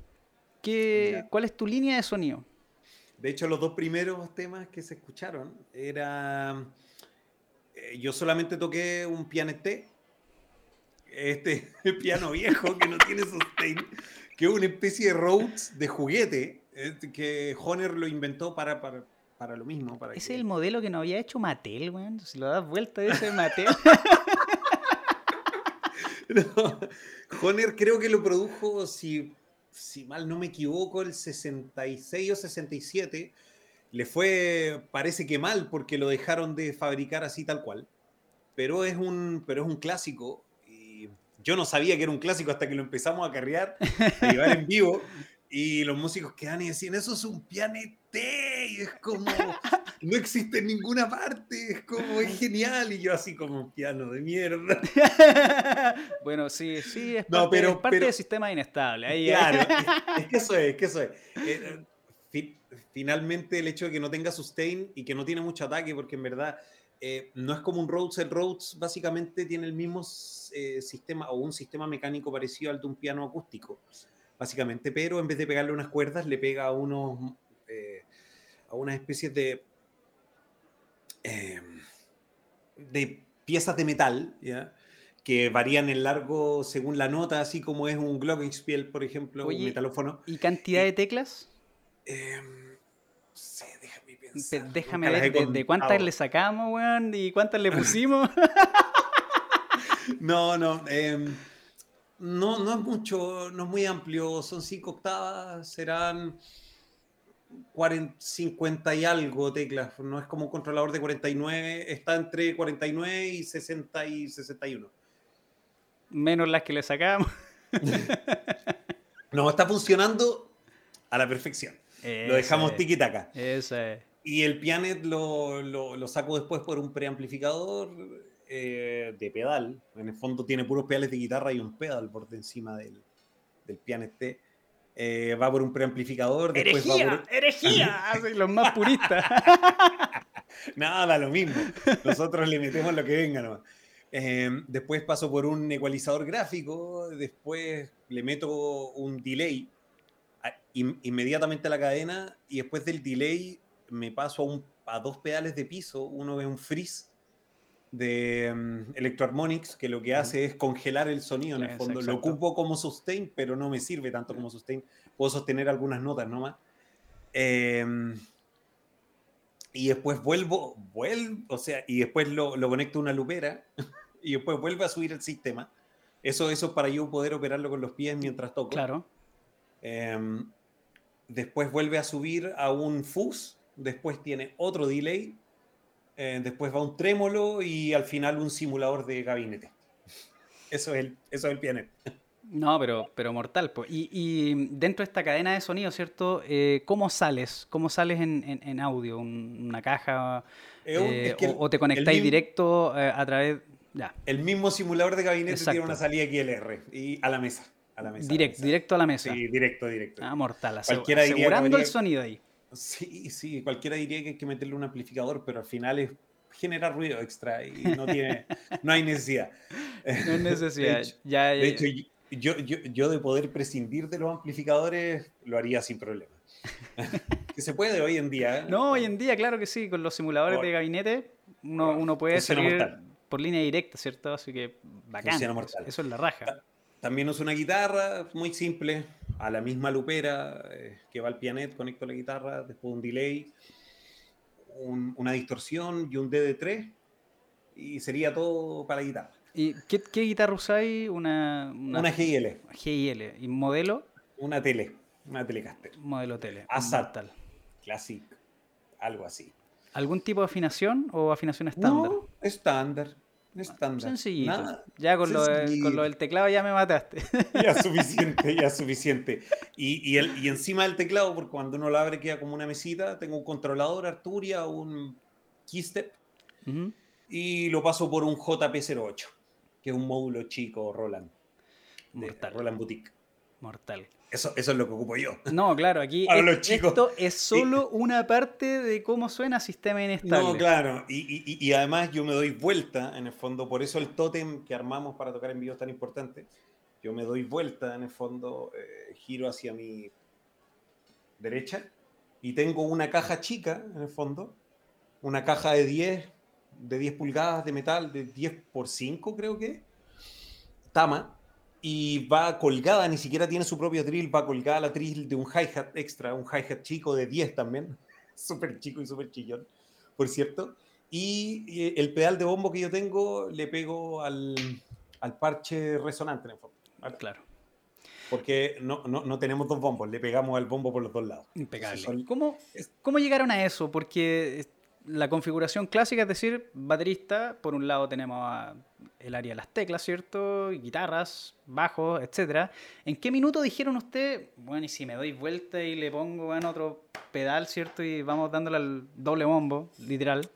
¿Qué, ¿Cuál es tu línea de sonido? De hecho, los dos primeros temas que se escucharon era. Eh, yo solamente toqué un pianete, este *laughs* piano viejo que no tiene sustain, que es una especie de Rhodes de juguete eh, que Honer lo inventó para, para para lo mismo. Para Ese es el modelo que no había hecho Mattel, weón. Si lo das vuelta, ese es Mattel. *laughs* *laughs* no, creo que lo produjo, si, si mal no me equivoco, el 66 o 67. Le fue, parece que mal, porque lo dejaron de fabricar así tal cual. Pero es un, pero es un clásico. Y yo no sabía que era un clásico hasta que lo empezamos a carrear, a llevar en vivo. Y los músicos quedan y decían, eso es un pianete, y es como, no existe en ninguna parte, es como, es genial, y yo así como un piano de mierda. *laughs* bueno, sí, sí, es parte, pero, parte del sistema inestable. Ahí, claro, es, que eso es, es que eso es. Eh, finalmente el hecho de que no tenga sustain y que no tiene mucho ataque, porque en verdad eh, no es como un Rhodes, el Rhodes básicamente tiene el mismo eh, sistema o un sistema mecánico parecido al de un piano acústico básicamente, pero en vez de pegarle unas cuerdas, le pega a unos a unas especies de eh, de piezas de metal, ¿ya? que varían en largo según la nota, así como es un Glockenspiel, por ejemplo, un metalófono. ¿Y cantidad de teclas? Eh, sí, déjame pensar. Déjame ver de, cuántas le sacamos, weón, y cuántas le pusimos. *laughs* *laughs* no, no. Eh, no, no es mucho, no es muy amplio, son cinco octavas, serán 50 y algo teclas, no es como un controlador de 49, está entre 49 y 60 y 61. Menos las que le sacamos. no, está funcionando a la perfección. lo dejamos tiki-taka. Eso es. Y el Pianet lo, lo, lo saco después por un preamplificador eh, de pedal. En el fondo tiene puros pedales de guitarra y un pedal por encima del, del piano este. Eh, va por un preamplificador. ¡Herejía! ¡Herejía! *laughs* los más puristas. *laughs* Nada, lo mismo. Nosotros le metemos lo que venga nomás. Eh, después paso por un ecualizador gráfico. Después le meto un delay inmediatamente a la cadena. Y después del delay me paso a, un, a dos pedales de piso. Uno es un freeze de um, Electroharmonics que lo que hace es congelar el sonido en el fondo. Lo ocupo como sustain, pero no me sirve tanto como sustain. Puedo sostener algunas notas nomás. Em, y después vuelvo, vuelvo, o sea, y después lo, lo, conecto a una lupera *laughs* y después vuelve a subir el sistema. Eso, eso para yo poder operarlo con los pies mientras toco. Claro. Em, después vuelve a subir a un fuzz, después tiene otro delay eh, después va un trémolo y al final un simulador de gabinete. Eso es el, eso es el piano. No, pero, pero mortal. Y, dentro de esta cadena de sonido, ¿cierto? Eh, ¿Cómo sales? ¿Cómo sales en, audio? ¿Una caja? Eh, o, te conectáis directo a través...? Ya. El mismo simulador de gabinete tiene una salida XLR y a la mesa. A la mesa, directo, directo a la mesa. Sí, directo, directo. Ah, mortal. Cualquiera asegurando el sonido ahí. Sí, sí, cualquiera diría que hay que meterle un amplificador, pero al final es generar ruido extra y no, tiene, *laughs* no hay necesidad. No hay necesidad. de hecho, yo, yo, yo, de poder prescindir de los amplificadores lo haría sin problema. *laughs* que se puede hoy en día. ¿eh? No, hoy en día, claro que sí, con los simuladores de gabinete uno, uno puede salir por línea directa, ¿cierto? Así que bacán. Eso es la raja. También uso una guitarra muy simple, a la misma lupera eh, que va al pianet, conecto la guitarra, después un delay, una distorsión y un DD3 y sería todo para la guitarra. ¿Y qué, guitarra usáis? Una, una, GIL. GIL. ¿Y modelo? Una tele, una Telecaster. Modelo tele. Asat. Classic, algo así. ¿Algún tipo de afinación o afinación estándar? No, estándar. Estándar. Sencillito. ya con lo, del teclado ya me mataste. *laughs* Ya suficiente, ya *laughs* suficiente. Y, y, el, y, encima del teclado, porque cuando uno lo abre queda como una mesita, tengo un controlador Arturia, un Keystep, y lo paso por un JP08 que es un módulo chico Roland. Mortal. Roland Boutique. Mortal. Eso, eso es lo que ocupo yo. No, claro, aquí *laughs* esto es solo una parte de cómo suena sistema inestable. No, claro, y, y, además yo me doy vuelta, en el fondo, por eso el tótem que armamos para tocar en vivo es tan importante. Yo me doy vuelta, en el fondo, eh, giro hacia mi derecha y tengo una caja chica, en el fondo, una caja de 10 de 10 pulgadas de metal, de 10 por 5 creo que, Tama, y va colgada, ni siquiera tiene su propio drill, va colgada la drill de un hi-hat extra, un hi-hat chico de 10 también, *laughs* súper chico y súper chillón, por cierto. Y, el pedal de bombo que yo tengo le pego al, al parche resonante en el fondo. Claro. Porque no, no, no, tenemos dos bombos, le pegamos al bombo por los dos lados. Impecable. ¿Cómo, ¿Cómo llegaron a eso? Porque la configuración clásica, es decir, baterista, por un lado tenemos el área de las teclas, ¿cierto? Guitarras, bajos, etc. ¿En qué minuto dijeron usted, bueno, y si me doy vuelta y le pongo en otro pedal, ¿cierto? Y vamos dándole al doble bombo, literal.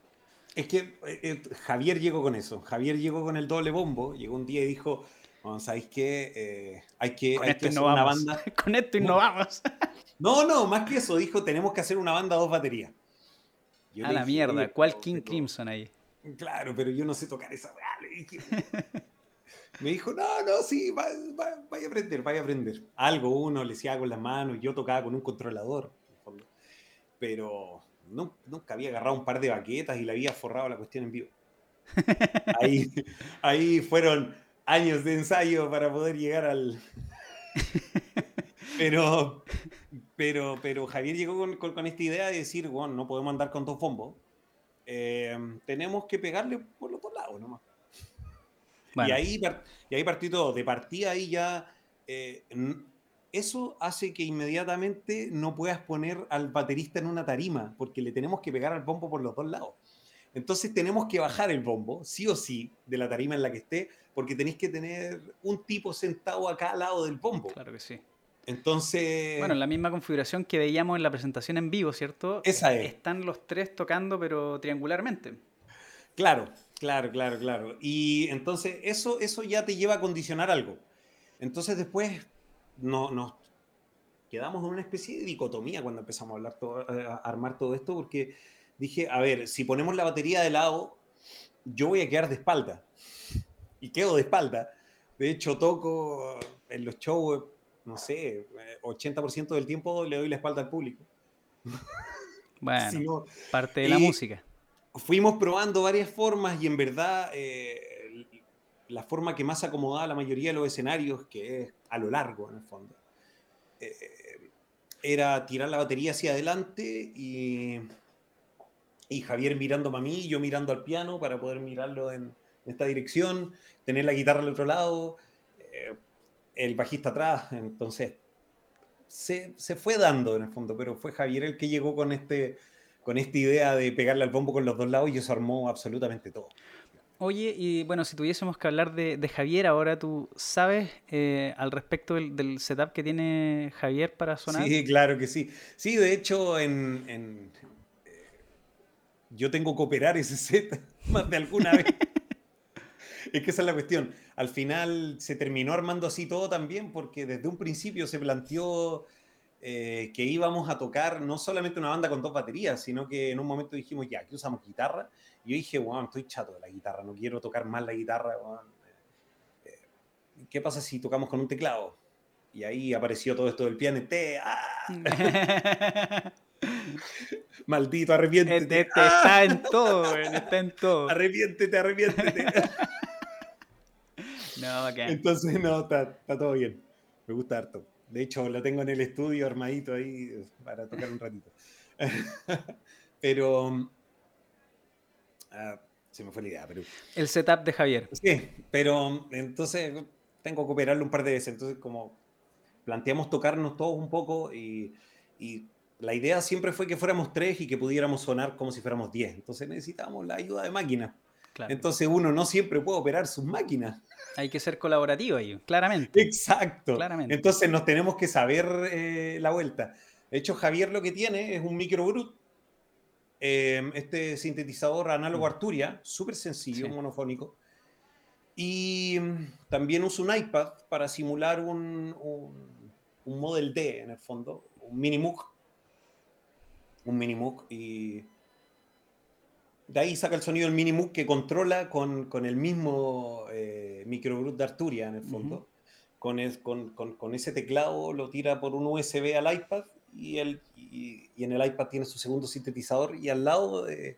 Es que eh, eh, Javier llegó con eso. Javier llegó con el doble bombo, llegó un día y dijo, bueno, ¿sabéis qué? Eh, hay que, hay que hacer una banda. *laughs* con esto innovamos. *laughs* no, no, más que eso, dijo, tenemos que hacer una banda dos baterías a la mierda, ¿cuál King Crimson ahí? Claro, pero yo no sé tocar esa *laughs* Me dijo, no, no, sí, vaya, a aprender, vaya a aprender. Algo uno le hacía con las manos y yo tocaba con un controlador. Pero no, nunca había agarrado un par de baquetas y le había forrado la cuestión en vivo. Ahí, ahí fueron años de ensayo para poder llegar al... *laughs* Pero, pero, pero Javier llegó con, esta idea de decir, bueno, no podemos andar con dos bombos. Eh, tenemos que pegarle por los dos lados nomás. Y, ahí, y ahí partí todo. De partida ahí ya... Eh, eso hace que inmediatamente no puedas poner al baterista en una tarima, porque le tenemos que pegar al bombo por los dos lados. Entonces tenemos que bajar el bombo, sí o sí, de la tarima en la que esté, porque tenéis que tener un tipo sentado acá al lado del bombo. Claro que sí. Entonces. Bueno, la misma configuración que veíamos en la presentación en vivo, ¿cierto? Esa es. Están los tres tocando, pero triangularmente. Claro, claro, claro, claro. Y entonces eso, eso ya te lleva a condicionar algo. Entonces después no, nos quedamos en una especie de dicotomía cuando empezamos a, hablar todo, a armar todo esto, porque dije, a ver, si ponemos la batería de lado, yo voy a quedar de espalda. Y quedo de espalda. De hecho, toco en los shows no sé, 80% del tiempo le doy la espalda al público. *laughs* Bueno, parte de la música. Fuimos probando varias formas y en verdad eh, la forma que más acomodaba la mayoría de los escenarios, que es a lo largo en el fondo, eh, era tirar la batería hacia adelante y, y Javier mirándome a mí y yo mirando al piano para poder mirarlo en, esta dirección, tener la guitarra al otro lado. Eh, el bajista atrás, entonces se, fue dando en el fondo, pero fue Javier el que llegó con, este, con esta idea de pegarle al bombo con los dos lados y eso armó absolutamente todo. Oye, y bueno, si tuviésemos que hablar de, Javier, ahora tú sabes eh, al respecto del, setup que tiene Javier para sonar. Sí, claro que sí. Sí, de hecho, en, en eh, yo tengo que operar ese *laughs* set más de alguna vez. Es que esa es la cuestión. Al final se terminó armando así todo también porque desde un principio se planteó eh, que íbamos a tocar no solamente una banda con dos baterías, sino que en un momento dijimos, ya, aquí usamos guitarra. Y yo dije, wow, estoy chato de la guitarra, no quiero tocar más la guitarra. Eh, ¿Qué pasa si tocamos con un teclado? Y ahí apareció todo esto del piano. ¡Ah! *laughs* Maldito, arrepiéntete. Este, está en todo, está en todo. Arrepiéntete, arrepiéntete. *laughs* no, bacán. Entonces, no, está, está, todo bien. Me gusta harto. De hecho, lo tengo en el estudio armadito ahí para tocar un ratito. *laughs* pero. Ah, se me fue la idea, pero. El setup de Javier. Sí, pero entonces tengo que operarlo un par de veces. Entonces, como planteamos tocarnos todos un poco y, y la idea siempre fue que fuéramos tres y que pudiéramos sonar como si fuéramos diez. Entonces necesitamos la ayuda de máquinas. Entonces uno no siempre puede operar sus máquinas. Hay que ser colaborativo ahí, claramente. Exacto. Claramente. Entonces nos tenemos que saber eh, la vuelta. De hecho, Javier lo que tiene es un micro brut. Em, este sintetizador análogo mm. Arturia, súper sencillo, monofónico. Y mm, también usa un iPad para simular un, un, un Model D en el fondo, un Minimoog un Minimoog y de ahí saca el sonido del Minimoog que controla con, con el mismo eh, microbrut de Arturia en el fondo. con, con, con, ese teclado lo tira por un USB al iPad y, el, y, en el iPad tiene su segundo sintetizador y al lado de,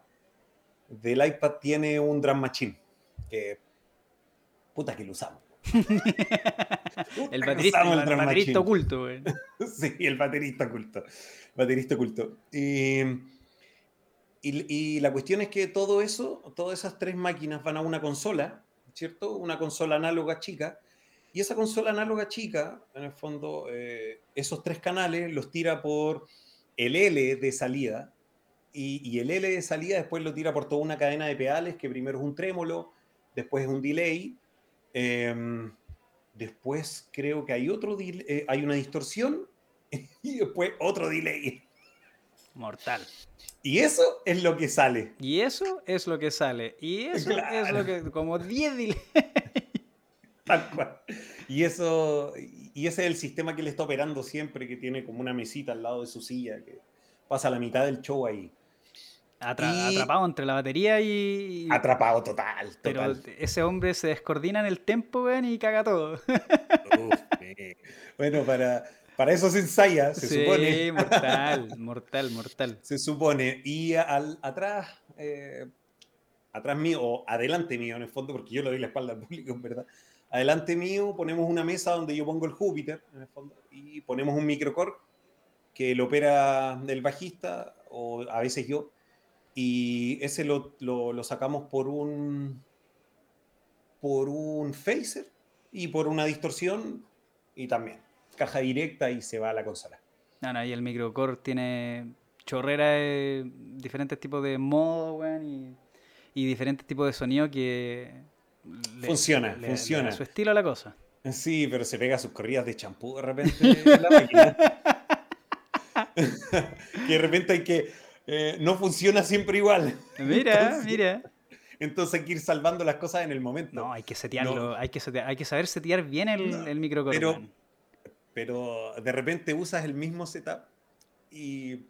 del iPad tiene un drum machine que puta que lo usamos. *laughs* el baterista, el baterista oculto, *laughs* sí, el baterista oculto baterista oculto. Y, y, la cuestión es que todo eso, todas esas tres máquinas van a una consola, ¿cierto? Una consola análoga chica. Y esa consola análoga chica, en el fondo, eh, esos tres canales los tira por el L de salida. Y, y, el L de salida después lo tira por toda una cadena de pedales, que primero es un trémolo, después es un delay. Em, después creo que hay otro, eh, hay una distorsión *laughs* y después otro delay. Mortal. Y eso es lo que sale. Y eso es lo que sale. Y eso es lo que. Como 10 delays. *laughs* Tal cual. Y eso. Y ese es el sistema que le está operando siempre, que tiene como una mesita al lado de su silla, que pasa la mitad del show ahí. atrapado entre la batería y. Atrapado total, Pero ese hombre se descoordina en el tempo, ven, y caga todo. bueno, para para eso se ensaya, se sí, supone. mortal, *laughs* mortal, mortal. Se supone. Y al, atrás, eh, atrás mío, o adelante mío en el fondo, porque yo le doy la espalda al público, en verdad. Adelante mío ponemos una mesa donde yo pongo el Júpiter, en el fondo, y ponemos un microcore que lo opera el bajista, o a veces yo, y ese lo, lo, lo sacamos por un, por un phaser y por una distorsión, y también caja directa y se va a la consola. No, no, y el microcore tiene chorrera de diferentes tipos de modos, y, y, diferentes tipos de sonido que... funciona, funciona. su estilo a la cosa. Sí, pero se pega sus corridas de champú de repente en la máquina. *laughs* que de repente hay que... Eh, no funciona siempre igual. Mira, mira. Entonces hay que ir salvando las cosas en el momento. No, hay que setearlo, hay, que hay que saber setear bien el, el microcore. Pero, pero de repente usas el mismo setup y,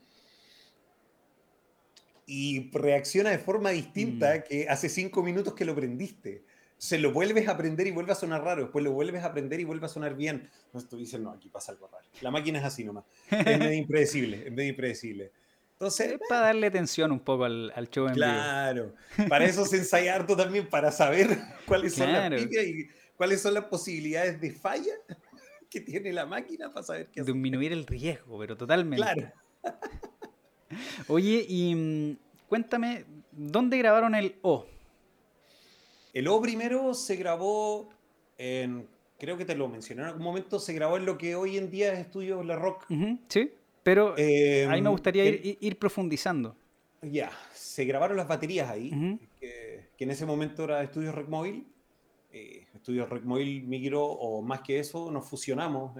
y reacciona de forma distinta mm. que hace cinco minutos que lo prendiste. Se lo vuelves a aprender y vuelve a sonar raro, después lo vuelves a aprender y vuelve a sonar bien. Entonces tú dices, no, aquí pasa algo raro. La máquina es así nomás. Es medio *laughs* impredecible, es medio impredecible. Entonces, para darle tensión un poco al, al show en Claro, para eso se ensayar tú también, para saber *laughs* cuáles son las y cuáles son las posibilidades de falla que tiene la máquina para saber qué hacer. Disminuir el riesgo, pero totalmente. Claro. *laughs* Oye, y mm, cuéntame, ¿dónde grabaron el O? El O primero se grabó en, creo que te lo mencioné en algún momento, se grabó en lo que hoy en día es Estudio La Rock. sí, pero eh, ahí me gustaría ir, profundizando. Ya, se grabaron las baterías ahí, que, en ese momento era Estudio Rock Móvil. Eh, estudio Rockmobile migró, o más que eso, nos fusionamos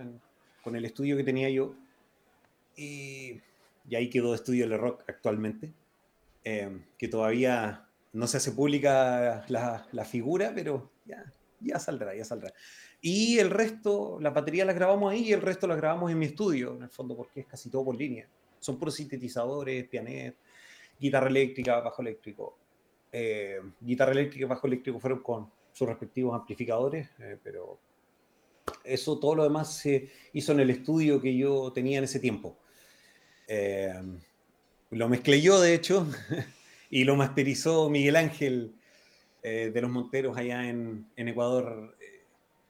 con el estudio que tenía yo. Y, ahí quedó Estudio Le Rock actualmente, eh, que todavía no se hace pública la, figura, pero ya, ya saldrá, ya saldrá. Y el resto, la batería las grabamos ahí y el resto las grabamos en mi estudio, en el fondo, porque es casi todo por línea. Son puros sintetizadores, pianet, guitarra eléctrica, bajo eléctrico. Eh, guitarra eléctrica y bajo eléctrico fueron con sus respectivos amplificadores, eh, pero eso, todo lo demás se hizo en el estudio que yo tenía en ese tiempo. Eh, lo mezclé yo, de hecho, *laughs* y lo masterizó Miguel Ángel de los Monteros allá en, Ecuador.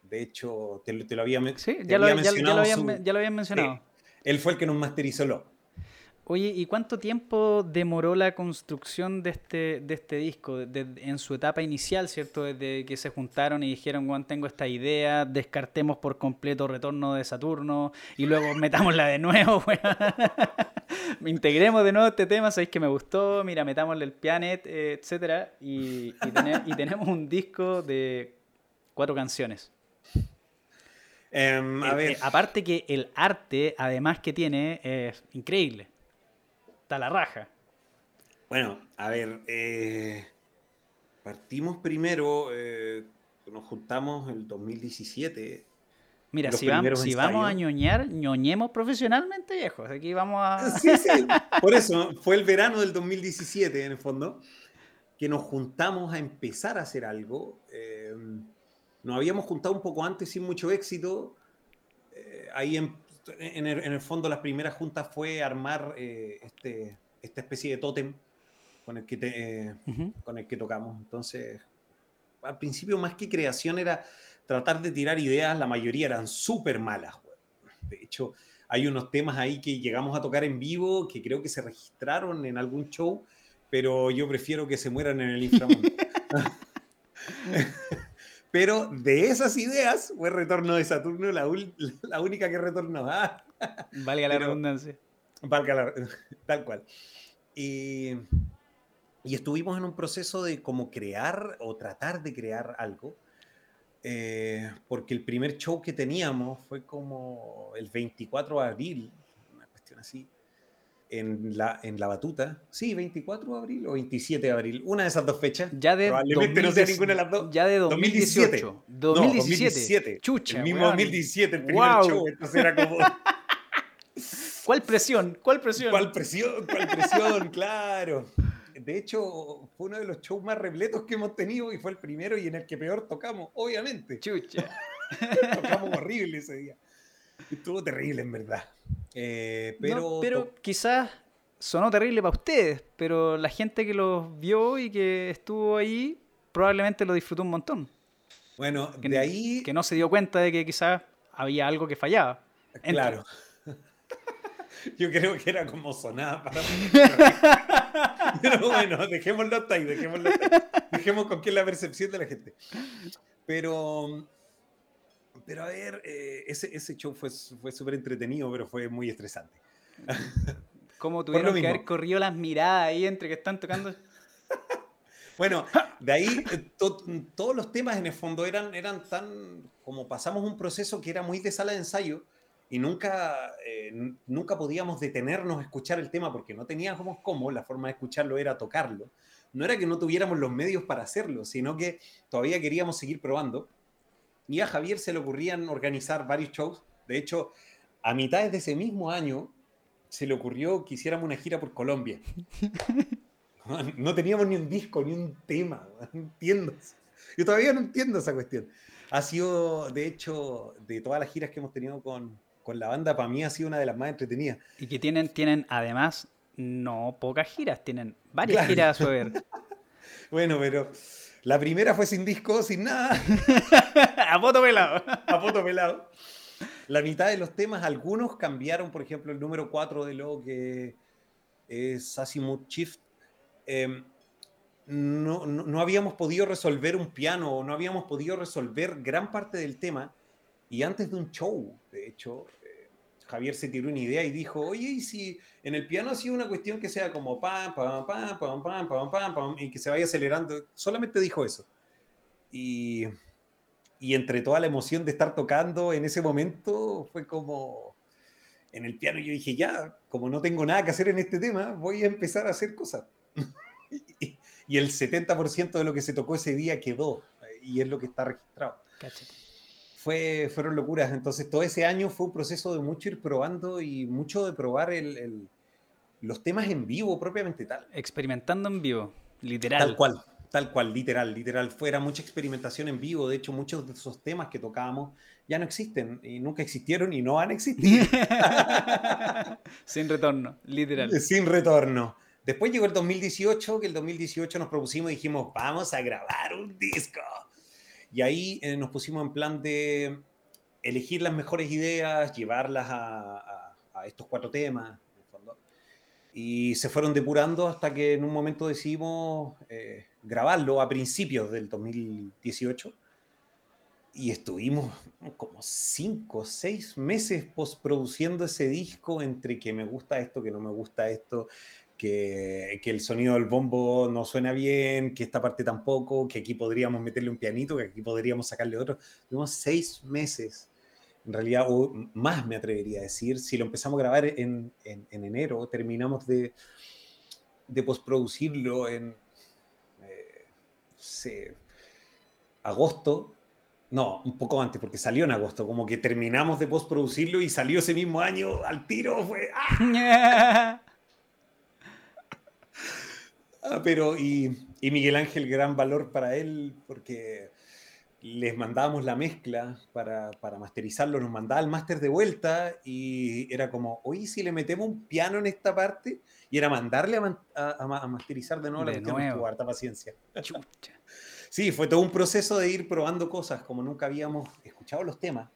De hecho, te, lo había, sí, ya, lo, mencionado. Ya, lo habían, mencionado. él fue el que nos masterizó lo. Oye, ¿y cuánto tiempo demoró la construcción de este, de este disco? en su etapa inicial, ¿cierto? Desde que se juntaron y dijeron, Juan, tengo esta idea, descartemos por completo Retorno de Saturno y luego *laughs* metámosla de nuevo, *laughs* Integremos de nuevo este tema, sabéis que me gustó, mira, metámosle el pianet, eh, etcétera, y, y, tenemos un disco de cuatro canciones. Em, a ver. aparte que el arte, además que tiene, es increíble la raja. Bueno, a ver, eh, partimos primero, eh, nos juntamos en el 2017. Mira, si, vamos, si vamos a ñoñar, ñoñemos profesionalmente, viejos. Aquí vamos a. Sí, sí. *laughs* Por eso, fue el verano del 2017, en el fondo, que nos juntamos a empezar a hacer algo. Eh, nos habíamos juntado un poco antes sin mucho éxito. ahí en, en el, fondo las primeras juntas fue armar eh, este, esta especie de tótem con el, que eh, con el que tocamos. Entonces, al principio más que creación era tratar de tirar ideas, la mayoría eran súper malas. De hecho, hay unos temas ahí que llegamos a tocar en vivo que creo que se registraron en algún show, pero yo prefiero que se mueran en el inframundo. *laughs* Pero de esas ideas fue Retorno de Saturno la, *laughs* la única que retornó. Ah. Valga la redundancia. Valga la, *laughs* tal cual. Y, y, estuvimos en un proceso de como crear o tratar de crear algo. Eh, porque el primer show que teníamos fue como el 24 de abril, una cuestión así en la, en la batuta. Sí, 24 de abril o 27 de abril. Una de esas dos fechas. Ya de Probablemente no sea ninguna de las dos. Ya de 2018. 2017. 2017. Chucha. El mismo 2017, el primer show. Entonces era como. *laughs* ¿Cuál presión? ¿Cuál presión? ¿Cuál presión? ¿Cuál presión? claro. De hecho, fue uno de los shows más repletos que hemos tenido y fue el primero y en el que peor tocamos, obviamente. Chucha. *laughs* tocamos horrible ese día. Estuvo terrible, en verdad. Eh, pero, pero quizás sonó terrible para ustedes, pero la gente que los vio y que estuvo ahí probablemente lo disfrutó un montón. Bueno, de ahí... Que no se dio cuenta de que quizás había algo que fallaba. Claro. *laughs* Yo creo que era como sonada para *laughs* Pero bueno, dejémoslo hasta ahí, dejémoslo Dejemos con qué es la percepción de la gente. Pero pero a ver, eh, ese, ese, show fue, fue súper entretenido, pero fue muy estresante. *laughs* ¿Cómo tuvieron que haber corrido las miradas ahí entre que están tocando? *laughs* bueno, de ahí eh, todos los temas en el fondo eran, eran tan, como pasamos un proceso que era muy de sala de ensayo y nunca, eh, nunca podíamos detenernos a escuchar el tema porque no teníamos cómo, la forma de escucharlo era tocarlo. No era que no tuviéramos los medios para hacerlo, sino que todavía queríamos seguir probando y a Javier se le ocurrían organizar varios shows. De hecho, a mitad de ese mismo año se le ocurrió que hiciéramos una gira por Colombia. *laughs* No teníamos ni un disco, ni un tema. No entiendo. Yo todavía no entiendo esa cuestión. Ha sido, de hecho, de todas las giras que hemos tenido con, con la banda, para mí ha sido una de las más entretenidas. Y que tienen, tienen además, no pocas giras, tienen varias giras a su ver. bueno, pero la primera fue sin disco, sin nada. *laughs* a foto pelado. a pelado. La mitad de los temas, algunos cambiaron, por ejemplo, el número 4 de lo que es Asimov Shift. Em, no, no, habíamos podido resolver un piano, no habíamos podido resolver gran parte del tema. Y antes de un show, de hecho, Javier se tiró una idea y dijo, oye, ¿y si en el piano ha sido una cuestión que sea como pam, pam, pam, pam, pam, pam, pam, pam, y que se vaya acelerando? Solamente dijo eso. Y, y entre toda la emoción de estar tocando en ese momento, fue como, en el piano yo dije, ya, como no tengo nada que hacer en este tema, voy a empezar a hacer cosas. *laughs* y, el 70% de lo que se tocó ese día quedó. y es lo que está registrado. Fue, fueron locuras. Entonces, todo ese año fue un proceso de mucho ir probando y mucho de probar el, los temas en vivo propiamente tal. Experimentando en vivo, literal. Tal cual, tal cual, literal, literal. Fuera mucha experimentación en vivo. De hecho, muchos de esos temas que tocábamos ya no existen y nunca existieron y no han existido. *laughs* Sin retorno, literal. *laughs* Sin retorno. Después llegó el 2018, que el 2018 nos propusimos y dijimos, vamos a grabar un disco. Y ahí eh, nos pusimos en plan de elegir las mejores ideas, llevarlas a, estos cuatro temas. Y se fueron depurando hasta que en un momento decidimos eh, grabarlo a principios del 2018. Y estuvimos como cinco o seis meses postproduciendo ese disco entre que me gusta esto, que no me gusta esto, que, el sonido del bombo no suena bien, que esta parte tampoco, que aquí podríamos meterle un pianito, que aquí podríamos sacarle otro. Tuvimos seis meses, en realidad, o más me atrevería a decir, si lo empezamos a grabar en, en, enero, terminamos de, de postproducirlo en eh, agosto, no, un poco antes, porque salió en agosto, como que terminamos de postproducirlo y salió ese mismo año al tiro, fue... ¡ah! *laughs* Ah, pero, y, Miguel Ángel, gran valor para él, porque les mandábamos la mezcla para, masterizarlo, nos mandaba el máster de vuelta y era como, oye, si le metemos un piano en esta parte, y era mandarle a, masterizar de nuevo de la nuevo. harta paciencia. *laughs* Sí, fue todo un proceso de ir probando cosas, como nunca habíamos escuchado los temas.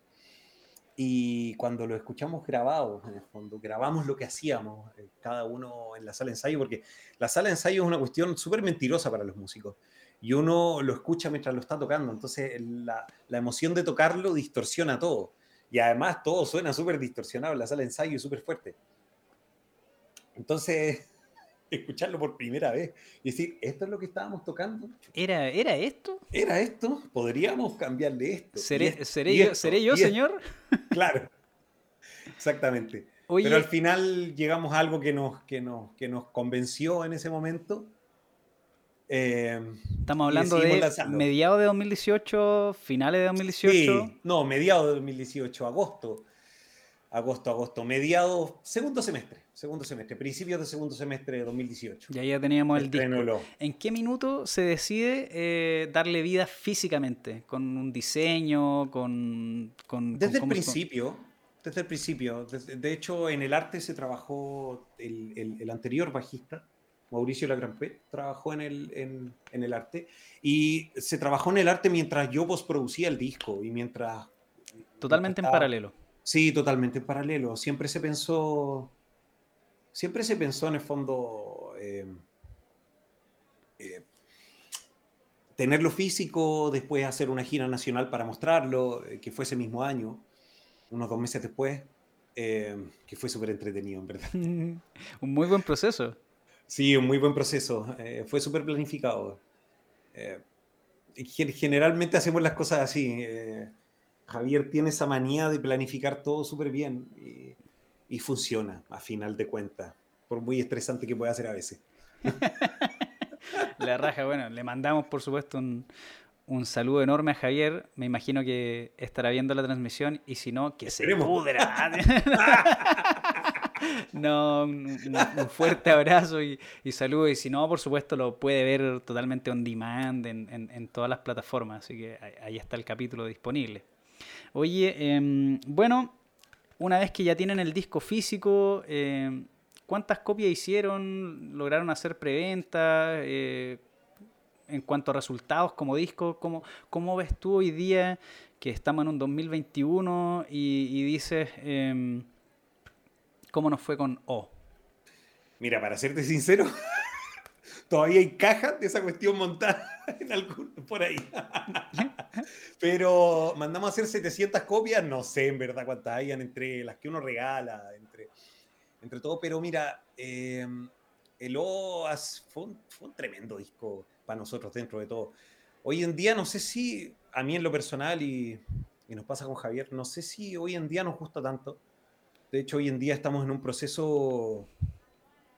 Y cuando lo escuchamos grabados, en el fondo, grabamos lo que hacíamos, eh, cada uno en la sala ensayo, porque la sala ensayo es una cuestión súper mentirosa para los músicos. Y uno lo escucha mientras lo está tocando, entonces la, emoción de tocarlo distorsiona todo. Y además todo suena súper distorsionado en la sala ensayo y súper fuerte. Entonces, escucharlo por primera vez y decir, ¿esto es lo que estábamos tocando? ¿Era, ¿era esto? ¿Era esto? ¿Podríamos cambiarle esto? ¿Seré, ¿seré yo, ¿seré yo señor? *laughs* Claro, exactamente. Pero al final llegamos a algo que nos, que nos, que nos convenció en ese momento. Eh, Estamos hablando de mediados de 2018, finales de 2018. Sí, no, mediados de 2018, agosto. Agosto, agosto, mediados, segundo semestre segundo semestre, principios de segundo semestre de 2018. Ya ya teníamos el disco. ¿En qué minuto se decide eh, darle vida físicamente? ¿Con un diseño? ¿Con...? con desde el principio, desde el principio. de hecho, en el arte se trabajó el, anterior bajista, Mauricio Lagranpe, trabajó en el, en, el arte. Y se trabajó en el arte mientras yo posproducía el disco y mientras... Totalmente en paralelo. Sí, totalmente en paralelo. Siempre se pensó siempre se pensó en el fondo em, eh, tenerlo físico, después hacer una gira nacional para mostrarlo, eh, que fue ese mismo año, unos dos meses después, que fue súper entretenido, en verdad. *laughs* un muy buen proceso. Sí, un muy buen proceso. Eh, fue súper planificado. generalmente hacemos las cosas así. Javier tiene esa manía de planificar todo súper bien. Y, y funciona a final de cuentas, por muy estresante que pueda ser a veces. *laughs* La raja, bueno, le mandamos por supuesto un, saludo enorme a Javier. Me imagino que estará viendo la transmisión y si no, que se pudra. *laughs* no, un, fuerte abrazo y, saludo. Y si no, por supuesto, lo puede ver totalmente on demand en, todas las plataformas. Así que ahí está el capítulo disponible. Oye, em, bueno, una vez que ya tienen el disco físico, eh, ¿cuántas copias hicieron? ¿Lograron hacer preventa? Eh, en cuanto a resultados como disco, ¿cómo, ¿cómo ves tú hoy día que estamos en un 2021 y, dices, em, ¿cómo nos fue con O? Mira, para serte sincero, *laughs* todavía hay cajas de esa cuestión montada *laughs* en algún, por ahí. *laughs* Pero mandamos a hacer 700 copias, no sé en verdad cuántas hayan entre las que uno regala, entre, entre todo. Pero mira, em, el OAS fue un, tremendo disco para nosotros dentro de todo. Hoy en día no sé si, a mí en lo personal y, y nos pasa con Javier, no sé si hoy en día nos gusta tanto. De hecho, hoy en día estamos en un proceso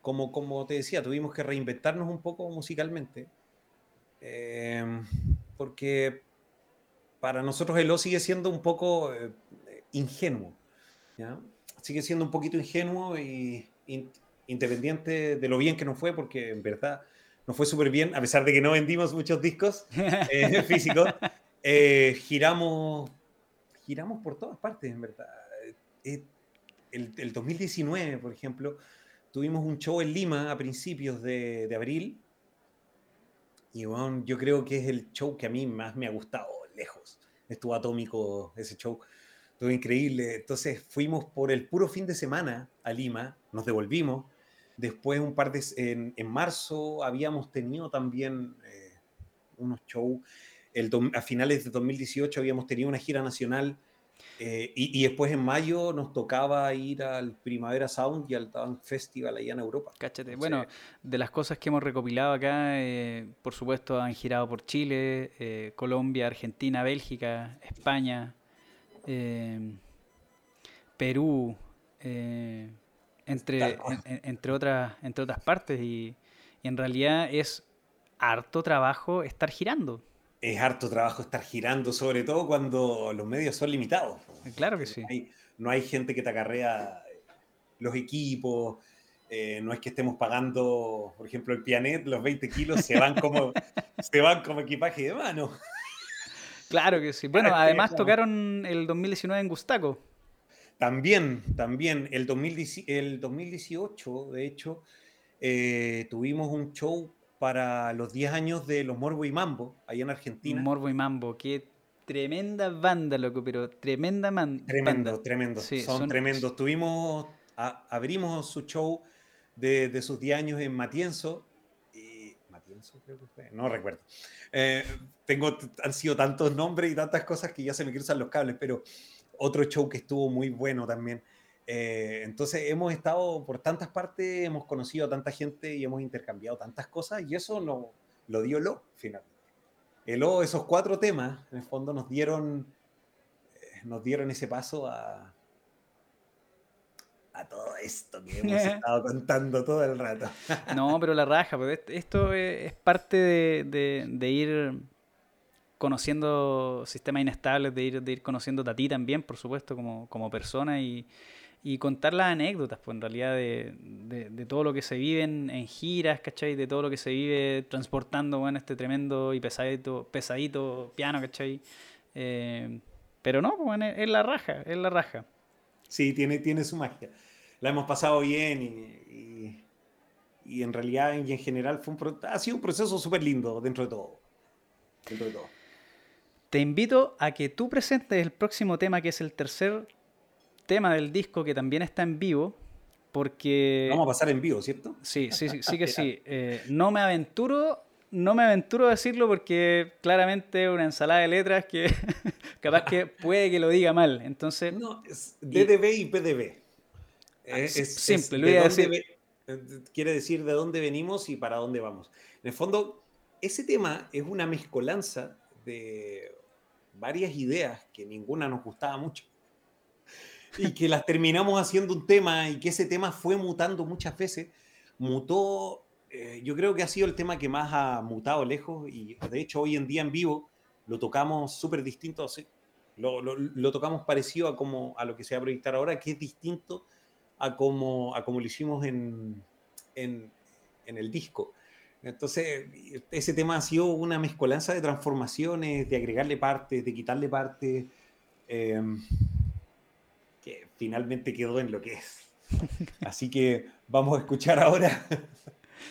como, como te decía, tuvimos que reinventarnos un poco musicalmente. Em, porque para nosotros el O sigue siendo un poco eh, ingenuo. Sigue siendo un poquito ingenuo y independiente de lo bien que nos fue, porque en verdad nos fue súper bien, a pesar de que no vendimos muchos discos *laughs* eh, físicos, eh, giramos, giramos por todas partes, en verdad. el, el, 2019, por ejemplo, tuvimos un show en Lima a principios de, de abril. Y bueno, yo creo que es el show que a mí más me ha gustado, lejos. Estuvo atómico ese show. Estuvo increíble. Entonces fuimos por el puro fin de semana a Lima, nos devolvimos. Después, un par de. En, en marzo habíamos tenido también eh, unos shows. El, a finales de 2018 habíamos tenido una gira nacional eh, y, después en mayo nos tocaba ir al Primavera Sound y al Town Festival allá en Europa. Cáchate. bueno, de las cosas que hemos recopilado acá, eh, por supuesto han girado por Chile, eh, Colombia, Argentina, Bélgica, España, Perú, entre, entre, otras, entre otras partes. y en realidad es harto trabajo estar girando es harto trabajo estar girando, sobre todo cuando los medios son limitados. Claro que sí. no hay gente que te acarrea los equipos, eh, no es que estemos pagando, por ejemplo, el Pianet, los 20 kilos se van como, *laughs* se van como equipaje de mano. Claro que sí. Bueno, *laughs* además tocaron el 2019 en Gustaco. También, también. El, el 2018, de hecho, eh, tuvimos un show para los 10 años de los Morbo y Mambo, ahí en Argentina. Morbo y Mambo, qué tremenda banda, loco, pero tremenda man Tremendo, tremendo. son, tremendos. Tuvimos, abrimos su show de, sus 10 años en Matienzo. Y, Matienzo creo que fue, no recuerdo. Eh, tengo, han sido tantos nombres y tantas cosas que ya se me cruzan los cables, pero otro show que estuvo muy bueno también. Eh, entonces hemos estado por tantas partes, hemos conocido a tanta gente y hemos intercambiado tantas cosas y eso no, lo dio Lo finalmente. El O, esos cuatro temas, en el fondo nos dieron, eh, nos dieron ese paso a, a todo esto que hemos *laughs* estado contando todo el rato. *laughs* no, pero la raja, pues esto es parte de, de, ir conociendo sistemas inestables, de ir, de ir conociendo a ti también, por supuesto, como, como persona y, y contar las anécdotas, pues en realidad de, de, todo lo que se vive en, giras, ¿cachai? De todo lo que se vive transportando, bueno, este tremendo y pesadito, pesadito piano, ¿cachai? Eh, pero no, pues es la raja, es la raja. Sí, tiene, tiene su magia. La hemos pasado bien y, y, en realidad y en general fue un, ha sido un proceso súper lindo dentro de todo. Dentro de todo. Te invito a que tú presentes el próximo tema, que es el tercer tema del disco que también está en vivo, porque... Vamos a pasar en vivo, ¿cierto? Sí, sí, sí, sí que *laughs* sí. Eh, no me aventuro, no me aventuro a decirlo porque claramente es una ensalada de letras que *laughs* capaz que *laughs* puede que lo diga mal. Entonces... No, es DDB y, PDB. Ah, es, simple, lo voy a decir. Eh, quiere decir de dónde venimos y para dónde vamos. En el fondo, ese tema es una mezcolanza de varias ideas que ninguna nos gustaba mucho y que las terminamos haciendo un tema y que ese tema fue mutando muchas veces. Mutó, eh, yo creo que ha sido el tema que más ha mutado lejos y de hecho hoy en día en vivo lo tocamos súper distinto, lo, lo, lo, tocamos parecido a, como, a lo que se va a proyectar ahora, que es distinto a como, a como lo hicimos en, en, en el disco. Entonces, ese tema ha sido una mezcolanza de transformaciones, de agregarle partes, de quitarle partes. Eh, finalmente quedó en lo que es. Así que vamos a escuchar ahora.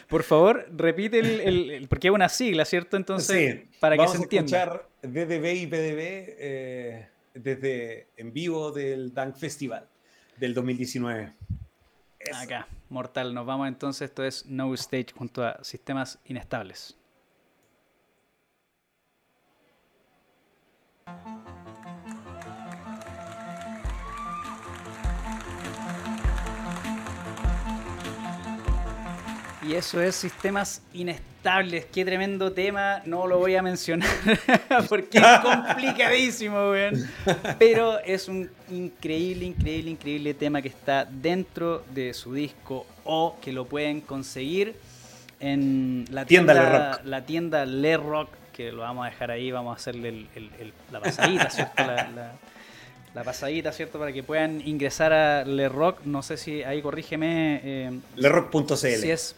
Por favor, repite el, porque es una sigla, ¿cierto? Entonces, para que se entienda. Vamos a escuchar DDB y PDB eh, desde en vivo del Dunk Festival del 2019. Acá, mortal. Nos vamos entonces. Esto es No Stage junto a Sistemas Inestables. Y eso es sistemas inestables. Qué tremendo tema. No lo voy a mencionar *laughs* porque es complicadísimo, weón. Pero es un increíble, increíble, increíble tema que está dentro de su disco o que lo pueden conseguir en la tienda, Le Rock. La tienda Le Rock que lo vamos a dejar ahí, vamos a hacerle la pasadita, ¿cierto? La, pasadita, ¿cierto? Para que puedan ingresar a LeRock, no sé si ahí corrígeme. Eh, Lerock.cl. Si es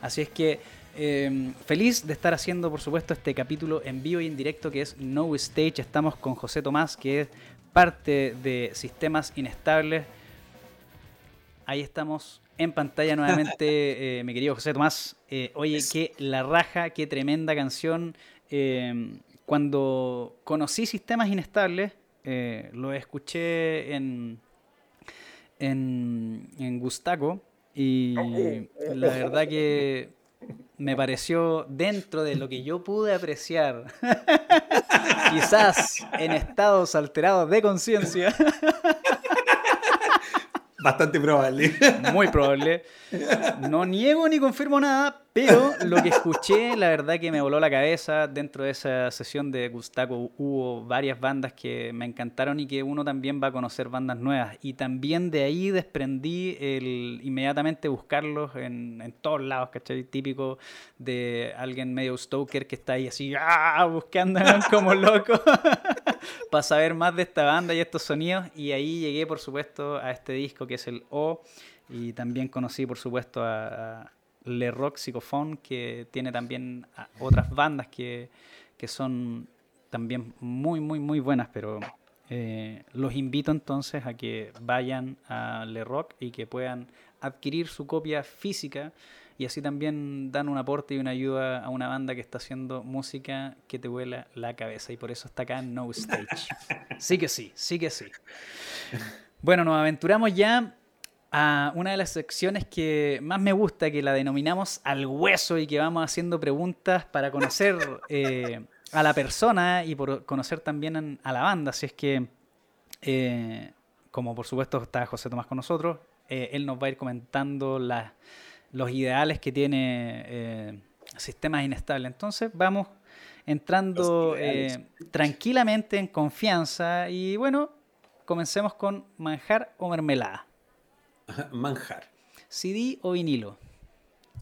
Así es que eh, feliz de estar haciendo, por supuesto, este capítulo en vivo y en directo que es No Stage. Estamos con José Tomás, que es parte de Sistemas Inestables. Ahí estamos en pantalla nuevamente, *laughs* eh, mi querido José Tomás. Eh, oye, qué la raja, qué tremenda canción. Cuando conocí Sistemas Inestables, lo escuché en, en, en Gustaco y la verdad que me pareció dentro de lo que yo pude apreciar, *laughs* quizás en estados alterados de conciencia. Bastante probable. Muy probable. No niego ni confirmo nada, pero lo que escuché, la verdad que me voló la cabeza. Dentro de esa sesión de Gustaco hubo varias bandas que me encantaron y que uno también va a conocer bandas nuevas. Y también de ahí desprendí el inmediatamente buscarlos en, todos lados, ¿cachai? Típico de alguien medio stoker que está ahí así, ¡ah! como loco *laughs* para saber más de esta banda y estos sonidos. Y ahí llegué, por supuesto, a este disco que es el O. Y también conocí, por supuesto, a le Rock Psychophone, que tiene también otras bandas que, son también muy, muy, muy buenas, pero eh, los invito entonces a que vayan a Le Rock y que puedan adquirir su copia física y así también dan un aporte y una ayuda a una banda que está haciendo música que te vuela la cabeza y por eso está acá No Stage. Sí que sí, sí que sí. Bueno, nos aventuramos ya a una de las secciones que más me gusta, que la denominamos al hueso y que vamos haciendo preguntas para conocer *laughs* eh, a la persona y por conocer también a la banda. Así es que, eh, como por supuesto está José Tomás con nosotros, eh, él nos va a ir comentando los ideales que tiene sistemas inestables. Entonces vamos entrando tranquilamente en confianza y bueno, comencemos con manjar o mermelada. Manjar. ¿CD o vinilo?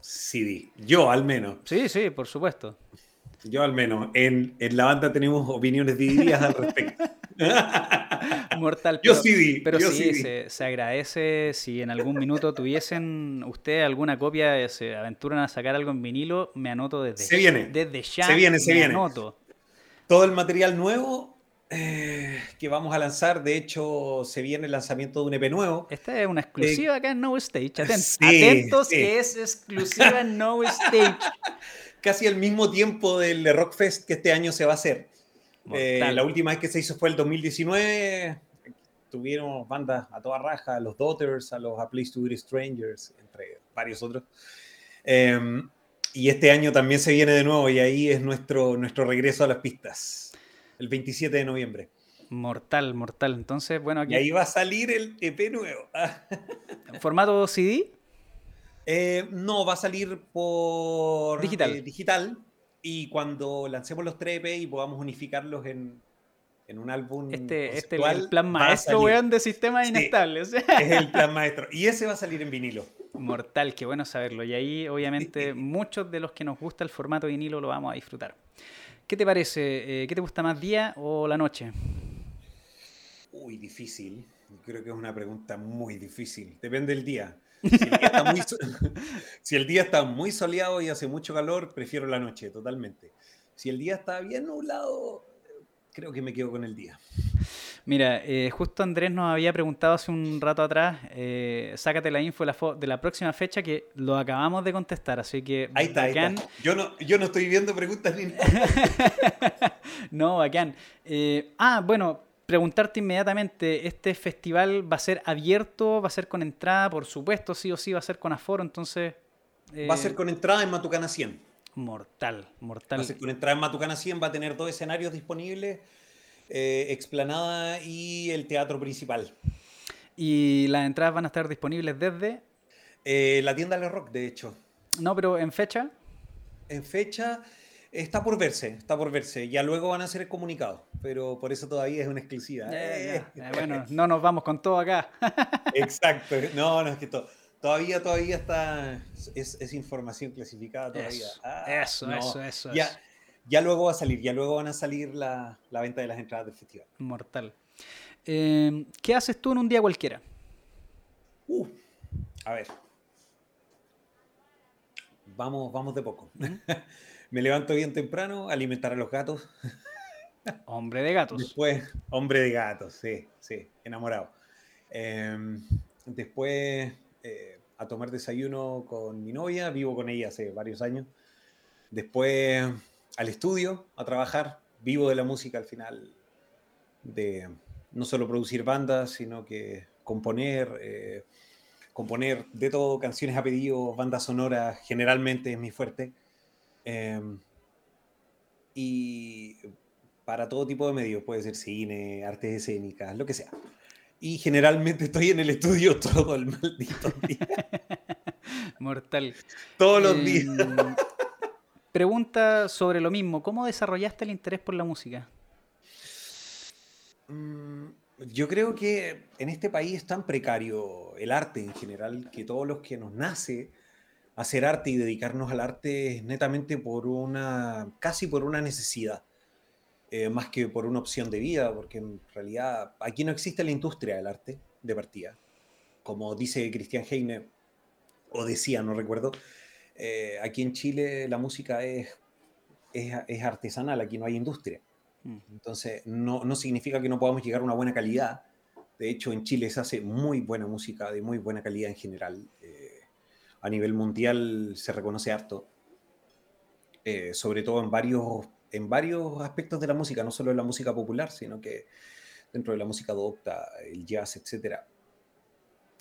CD. Yo al menos. Sí, sí, por supuesto. Yo al menos. En, la banda tenemos opiniones divididas al respecto. *laughs* Mortal. Pero, yo CD. Pero sí, Se, agradece si en algún minuto tuviesen usted alguna copia, se aventuran a sacar algo en vinilo, me anoto desde, se viene. desde ya. Se viene, se viene. Anoto. Todo el material nuevo eh, que vamos a lanzar. De hecho, se viene el lanzamiento de un EP nuevo. Esta es una exclusiva acá en No Stage. Atentos, que es exclusiva en No Stage. *laughs* Casi al mismo tiempo del Rockfest que este año se va a hacer. Eh, la última vez que se hizo fue el 2019. Tuvieron bandas a toda raja, a los Daughters, a los A Place to Be Strangers, entre varios otros. Em, y este año también se viene de nuevo y ahí es nuestro, nuestro regreso a las pistas el 27 de noviembre. Mortal, mortal. Entonces, bueno, aquí. Y ahí va a salir el EP nuevo. *laughs* ¿Formato CD? Eh, no, va a salir por digital. Eh, digital. Y cuando lancemos los tres EP y podamos unificarlos en, un álbum. Este, este es el plan maestro, weón, de sistemas inestables. Es el plan maestro. Y ese va a salir en vinilo. Mortal, qué bueno saberlo. Y ahí, obviamente, *laughs* muchos de los que nos gusta el formato vinilo lo vamos a disfrutar. ¿Qué te parece? Eh, ¿Qué te gusta más, día o la noche? Uy, difícil. Creo que es una pregunta muy difícil. Depende del día. Si el día está muy, *laughs* soleado y hace mucho calor, prefiero la noche, totalmente. Si el día está bien nublado, creo que me quedo con el día. Mira, eh, justo Andrés nos había preguntado hace un rato atrás, eh, sácate la info de la, próxima fecha que lo acabamos de contestar, así que... Ahí está, Yo, no, yo no estoy viendo preguntas ni *laughs* no, bacán. Eh, ah, bueno, preguntarte inmediatamente, ¿este festival va a ser abierto? ¿Va a ser con entrada? Por supuesto, sí o sí, va a ser con aforo, entonces... Va a ser con entrada en Matucana 100. Mortal, mortal. Va a ser con entrada en Matucana 100, va a tener dos escenarios disponibles eh, explanada y el teatro principal. ¿Y las entradas van a estar disponibles desde? Eh, la tienda Le Rock, de hecho. No, pero en fecha. En fecha está por verse, está por verse. Ya luego van a ser comunicados, pero por eso todavía es una exclusiva. Eh, *laughs* bueno, no nos vamos con todo acá. *laughs* Exacto, no, no es que todo. Todavía, todavía está. Es, información clasificada todavía. Eso, ah, eso, eso, eso, ya, Ya luego va a salir, ya luego van a salir la, venta de las entradas del festival. Mortal. Eh, ¿Qué haces tú en un día cualquiera? Uh, a ver. Vamos, vamos de poco. *laughs* Me levanto bien temprano, alimentar a los gatos. *laughs* Hombre de gatos. Después, hombre de gatos, sí, sí, enamorado. Em, después eh, a tomar desayuno con mi novia, vivo con ella hace varios años. Después al estudio, a trabajar, vivo de la música al final, de no solo producir bandas, sino que componer, eh, componer de todo, canciones a pedido, bandas sonoras, generalmente es mi fuerte. Em, y para todo tipo de medios, puede ser cine, artes escénicas, lo que sea. Y generalmente estoy en el estudio *laughs* todo el maldito día. *laughs* Mortal. Todos los días. Pregunta sobre lo mismo. ¿Cómo desarrollaste el interés por la música? Mm, yo creo que en este país es tan precario el arte en general que todos los que nos nace hacer arte y dedicarnos al arte es netamente por una, casi por una necesidad. Eh, más que por una opción de vida, porque en realidad aquí no existe la industria del arte de partida. Como dice Cristian Heine, o decía, no recuerdo, eh, aquí en Chile la música es, es, artesanal, aquí no hay industria. Mm. Entonces, no, no, significa que no podamos llegar a una buena calidad. De hecho, en Chile se hace muy buena música, de muy buena calidad en general. Eh, a nivel mundial se reconoce harto. sobre todo en varios en varios aspectos de la música, no solo en la música popular, sino que dentro de la música docta, el jazz, etc.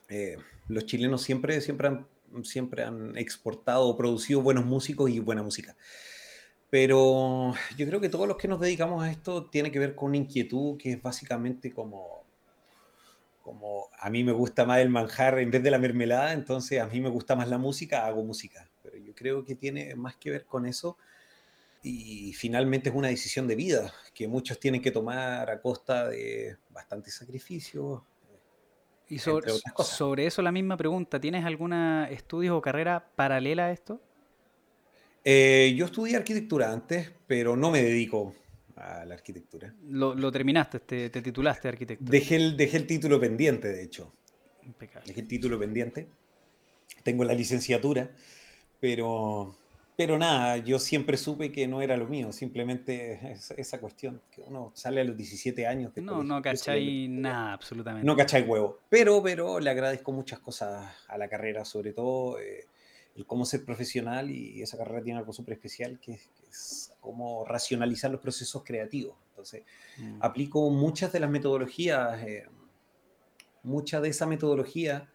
Eh, los chilenos siempre, siempre, han, siempre han exportado o producido buenos músicos y buena música. Pero yo creo que todos los que nos dedicamos a esto tiene que ver con una inquietud que es básicamente como, como a mí me gusta más el manjar en vez de la mermelada, entonces a mí me gusta más la música, hago música. Pero yo creo que tiene más que ver con eso y finalmente es una decisión de vida que muchos tienen que tomar a costa de bastantes sacrificios. Y sobre, sobre eso la misma pregunta, ¿tienes alguna estudio o carrera paralela a esto? Eh, yo estudié arquitectura antes, pero no me dedico a la arquitectura. Lo, terminaste, te, titulaste arquitecto. Dejé el, dejé el título pendiente, de hecho. Impecable. Dejé el título pendiente. Tengo la licenciatura, pero pero nada, yo siempre supe que no era lo mío, simplemente esa cuestión, que uno sale a los 17 años. no, no cachai nada, absolutamente. No cachai huevo. Pero, pero le agradezco muchas cosas a la carrera, sobre todo eh, el cómo ser profesional y esa carrera tiene algo súper especial, que es, cómo racionalizar los procesos creativos. Entonces, mm. aplico muchas de las metodologías, eh, mucha de esa metodología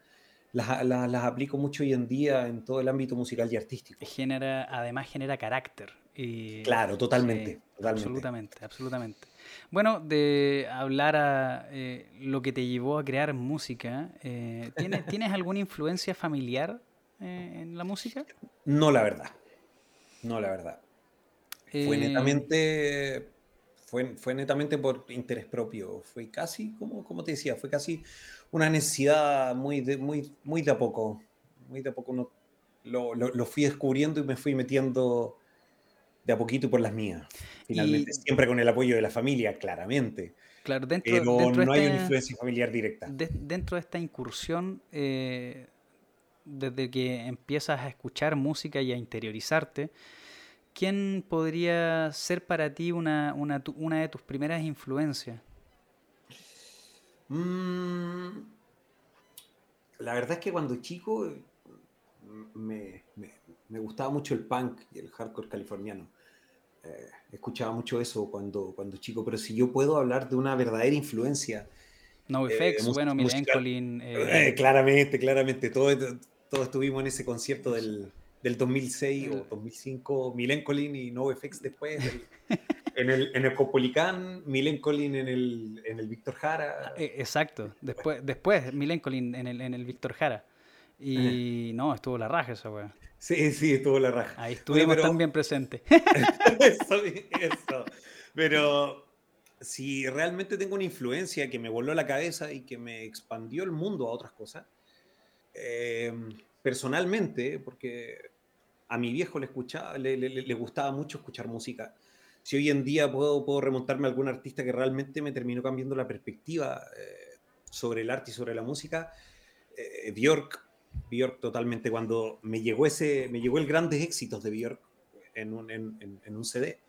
las, aplico mucho hoy en día en todo el ámbito musical y artístico. Genera, además genera carácter. Y, claro, totalmente, Absolutamente, absolutamente. Bueno, de hablar a eh, lo que te llevó a crear música, eh, ¿tienes, *laughs* ¿tienes alguna influencia familiar eh, en la música? No, la verdad. No, la verdad. Fue netamente fue, fue, netamente por interés propio. Fue casi, como, como te decía, fue casi una necesidad muy de, muy, muy de a poco. Muy de a poco lo, lo, fui descubriendo y me fui metiendo de a poquito por las mías. Finalmente, siempre con el apoyo de la familia, claramente. Claro, dentro, pero no hay una influencia familiar directa. dentro de esta incursión, eh, desde que empiezas a escuchar música y a interiorizarte, ¿quién podría ser para ti una, una, una de tus primeras influencias? Mm, la verdad es que cuando chico me, gustaba mucho el punk y el hardcore californiano. Eh, escuchaba mucho eso cuando, cuando chico, pero si yo puedo hablar de una verdadera influencia. No Effects, eh, bueno, Milencolin. Eh. claramente, claramente. Todos todo estuvimos en ese concierto del, del 2006 o 2005, Milencolin y No Effects después. *laughs* en el, en el Copolicán, Milencolin en el, en el Víctor Jara. Ah, e, exacto, después, después Milencolin en el, en el Víctor Jara. Y no, estuvo la raja esa weá. Sí, sí, estuvo la raja. Ahí estuvimos también presentes. *laughs* eso, eso. Pero si realmente tengo una influencia que me voló la cabeza y que me expandió el mundo a otras cosas, eh, personalmente, porque a mi viejo le, escuchaba, le, gustaba mucho escuchar música. Si hoy en día puedo, puedo remontarme a algún artista que realmente me terminó cambiando la perspectiva eh, sobre el arte y sobre la música, eh, Björk, Björk totalmente, cuando me llegó, ese, me llegó el grandes éxitos de Björk en un, en, en un CD,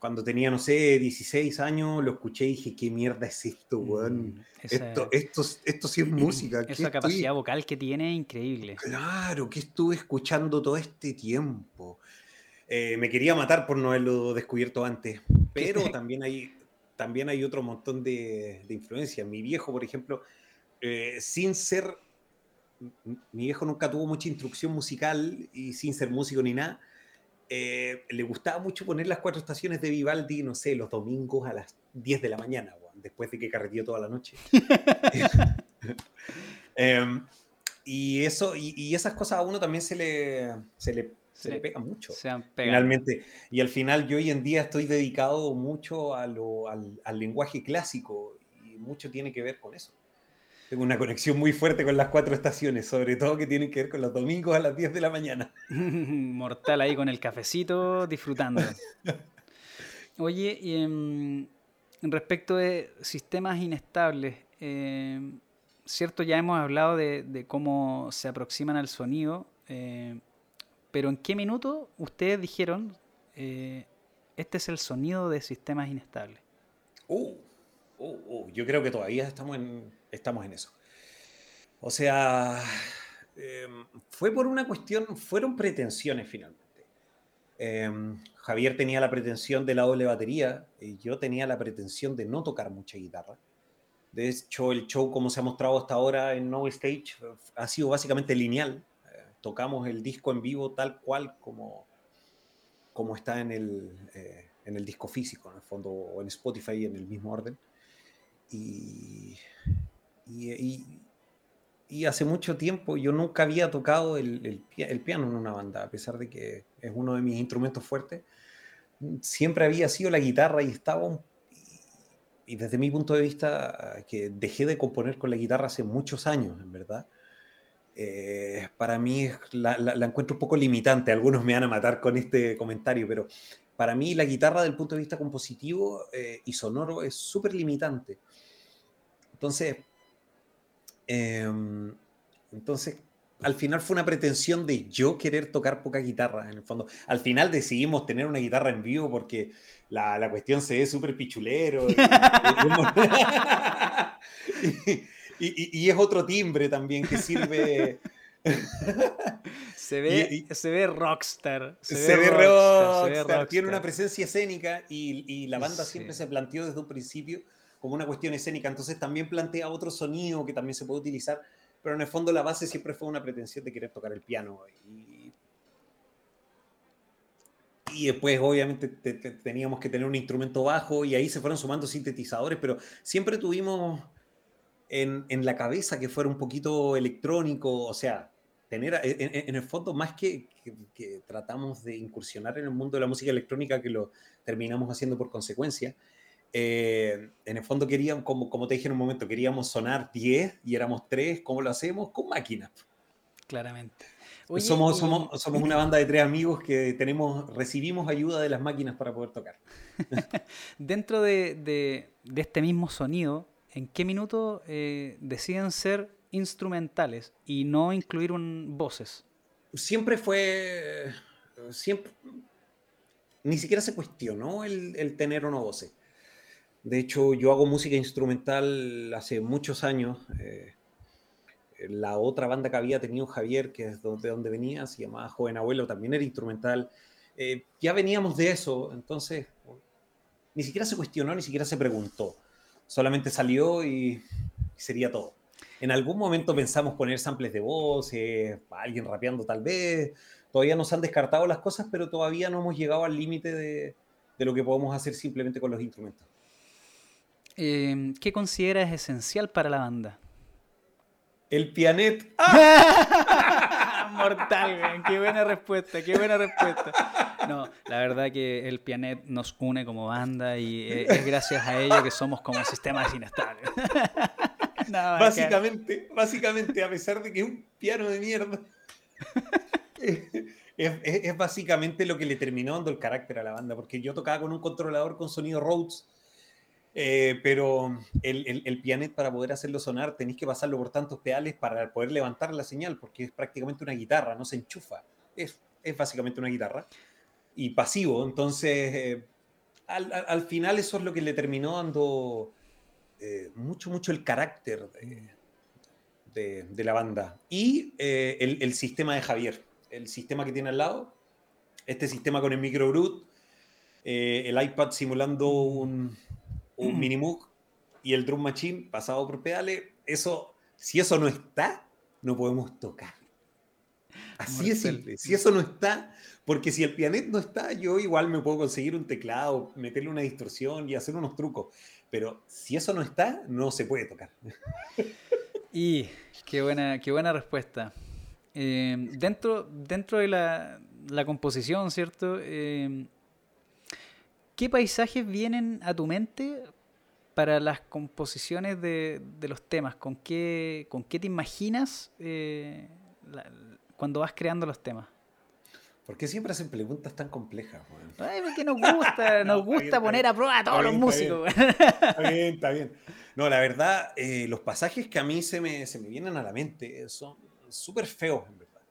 cuando tenía, no sé, 16 años, lo escuché y dije, ¿qué mierda es esto, mm, weón? esto, esto, esto, sí es *clears throat* música. Esa capacidad vocal que tiene es increíble. Claro, que estuve escuchando todo este tiempo. Eh, me quería matar por no haberlo descubierto antes, pero *laughs* también hay, también hay otro montón de, de influencias. Mi viejo, por ejemplo, eh, sin ser, mi viejo nunca tuvo mucha instrucción musical y sin ser músico ni nada, eh, le gustaba mucho poner las cuatro estaciones de Vivaldi, no sé, los domingos a las 10 de la mañana, después de que carreteó toda la noche. *laughs* *laughs* Em, y eso, y, esas cosas a uno también se le, se le, se le pega mucho. Finalmente. Y al final yo hoy en día estoy dedicado mucho a lo, al, al lenguaje clásico y mucho tiene que ver con eso. Tengo una conexión muy fuerte con las cuatro estaciones, sobre todo que tienen que ver con los domingos a las 10 de la mañana. *laughs* Mortal ahí con el cafecito, disfrutando. *laughs* Oye, y, em, respecto de sistemas inestables, em, cierto, ya hemos hablado de, cómo se aproximan al sonido, em, pero ¿en qué minuto ustedes dijeron, eh, este es el sonido de sistemas inestables? Uh, uh, uh yo creo que todavía estamos en, estamos en eso. O sea, em, fue por una cuestión, fueron pretensiones finalmente. Em, Javier tenía la pretensión de la doble batería y yo tenía la pretensión de no tocar mucha guitarra. De hecho, el show, como se ha mostrado hasta ahora en No Stage, ha sido básicamente lineal. Eh, tocamos el disco en vivo tal cual como, como está en el, eh, en el disco físico, en el fondo, o en Spotify en el mismo orden. Y, y, hace mucho tiempo yo nunca había tocado el, el, piano en una banda, a pesar de que es uno de mis instrumentos fuertes. Siempre había sido la guitarra y estaba y desde mi punto de vista, que dejé de componer con la guitarra hace muchos años, en verdad, eh, para mí la, la, encuentro un poco limitante. Algunos me van a matar con este comentario, pero para mí la guitarra, del punto de vista compositivo eh, y sonoro, es súper limitante. Entonces, Em, entonces, al final fue una pretensión de yo querer tocar poca guitarra, en el fondo. Al final decidimos tener una guitarra en vivo porque la, cuestión se ve súper pichulero. Y, es otro timbre también que sirve... *laughs* se, ve, se ve rockstar. Se, ve, rockstar, Tiene una presencia escénica y, la banda siempre se planteó desde un principio como una cuestión escénica. Entonces también plantea otro sonido que también se puede utilizar, pero en el fondo la base siempre fue una pretensión de querer tocar el piano. Y, y después obviamente teníamos que tener un instrumento bajo y ahí se fueron sumando sintetizadores, pero siempre tuvimos en, en la cabeza que fuera un poquito electrónico, o sea, tener en, en el fondo más que, que, que, tratamos de incursionar en el mundo de la música electrónica, que lo terminamos haciendo por consecuencia, eh, en el fondo queríamos, como, como te dije en un momento, queríamos sonar 10 y éramos 3. ¿Cómo lo hacemos? Con máquinas. Claramente. somos, somos, somos, una banda de tres amigos que tenemos, recibimos ayuda de las máquinas para poder tocar. *laughs* Dentro de, de, de, este mismo sonido, ¿en qué minuto eh, deciden ser instrumentales y no incluir un, voces? Siempre fue, siempre, ni siquiera se cuestionó el, el tener o no voces. De hecho, yo hago música instrumental hace muchos años. Eh, la otra banda que había tenido Javier, que es de donde venía, se llamaba Joven Abuelo, también era instrumental. Eh, ya veníamos de eso, entonces ni siquiera se cuestionó, ni siquiera se preguntó. Solamente salió y, sería todo. En algún momento pensamos poner samples de voz, alguien rapeando tal vez. Todavía nos han descartado las cosas, pero todavía no hemos llegado al límite de lo que podemos hacer simplemente con los instrumentos. Em, ¿qué consideras esencial para la banda? El pianet. *laughs* Mortal, qué buena respuesta, qué buena respuesta. No, la verdad que el pianet nos une como banda y es gracias a ello que somos como sistemas inestables. *laughs* básicamente, básicamente, a pesar de que es un piano de mierda, *laughs* es, básicamente lo que le terminó dando el carácter a la banda, porque yo tocaba con un controlador con sonido Rhodes, eh, pero el, el, pianet para poder hacerlo sonar tenéis que pasarlo por tantos pedales para poder levantar la señal, porque es prácticamente una guitarra, no se enchufa, es, es básicamente una guitarra y pasivo, entonces eh, al, al, final eso es lo que le terminó dando eh, mucho, mucho el carácter de, de, la banda. Y el, el sistema de Javier el sistema que tiene al lado, este sistema con el micro brut, eh, el iPad simulando un, un mm. Minimoog y el drum machine pasado por pedales, eso, si eso no está, no podemos tocar. Así es simple. Si eso no está, porque si el pianet no está, yo igual me puedo conseguir un teclado, meterle una distorsión y hacer unos trucos. Pero si eso no está, no se puede tocar. Y qué buena, qué buena respuesta. Eh, dentro, dentro de la, composición, ¿cierto? Eh, ¿Qué paisajes vienen a tu mente para las composiciones de, los temas? ¿Con qué, ¿Con qué te imaginas eh, cuando vas creando los temas? ¿Por qué siempre hacen preguntas tan complejas? Ay, porque nos gusta, *laughs* nos gusta poner a prueba a todos los músicos. Está bien, está bien, No, la verdad, los pasajes que a mí se me, se me vienen a la mente son súper feos, en verdad.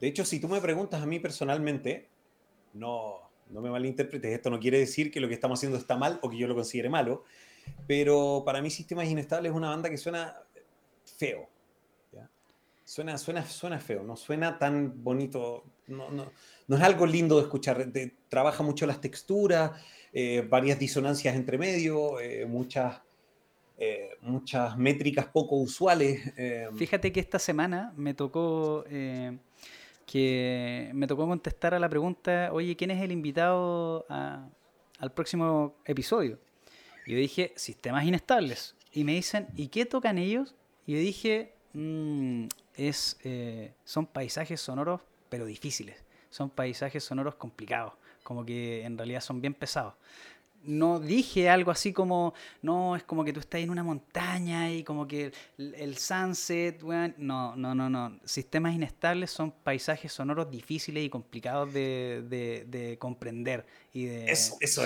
De hecho, si tú me preguntas a mí personalmente, no, no me malinterpretes, esto no quiere decir que lo que estamos haciendo está mal o que yo lo considere malo, pero para mí Sistemas Inestables es una banda que suena feo. Suena, suena, suena feo, no suena tan bonito, no, no, no es algo lindo de escuchar, trabaja mucho las texturas, eh, varias disonancias entre medio, eh, muchas eh, muchas métricas poco usuales. Fíjate que esta semana me tocó que me tocó contestar a la pregunta, oye, ¿quién es el invitado al próximo episodio? Y yo dije, sistemas inestables. Y me dicen, ¿y qué tocan ellos? Y yo dije, mm, es, son paisajes sonoros, pero difíciles. Son paisajes sonoros complicados, como que en realidad son bien pesados no dije algo así como, no, es como que tú estás en una montaña y como que el, sunset, no, no, no, no. Sistemas inestables son paisajes sonoros difíciles y complicados de, comprender. Y de, eso, es.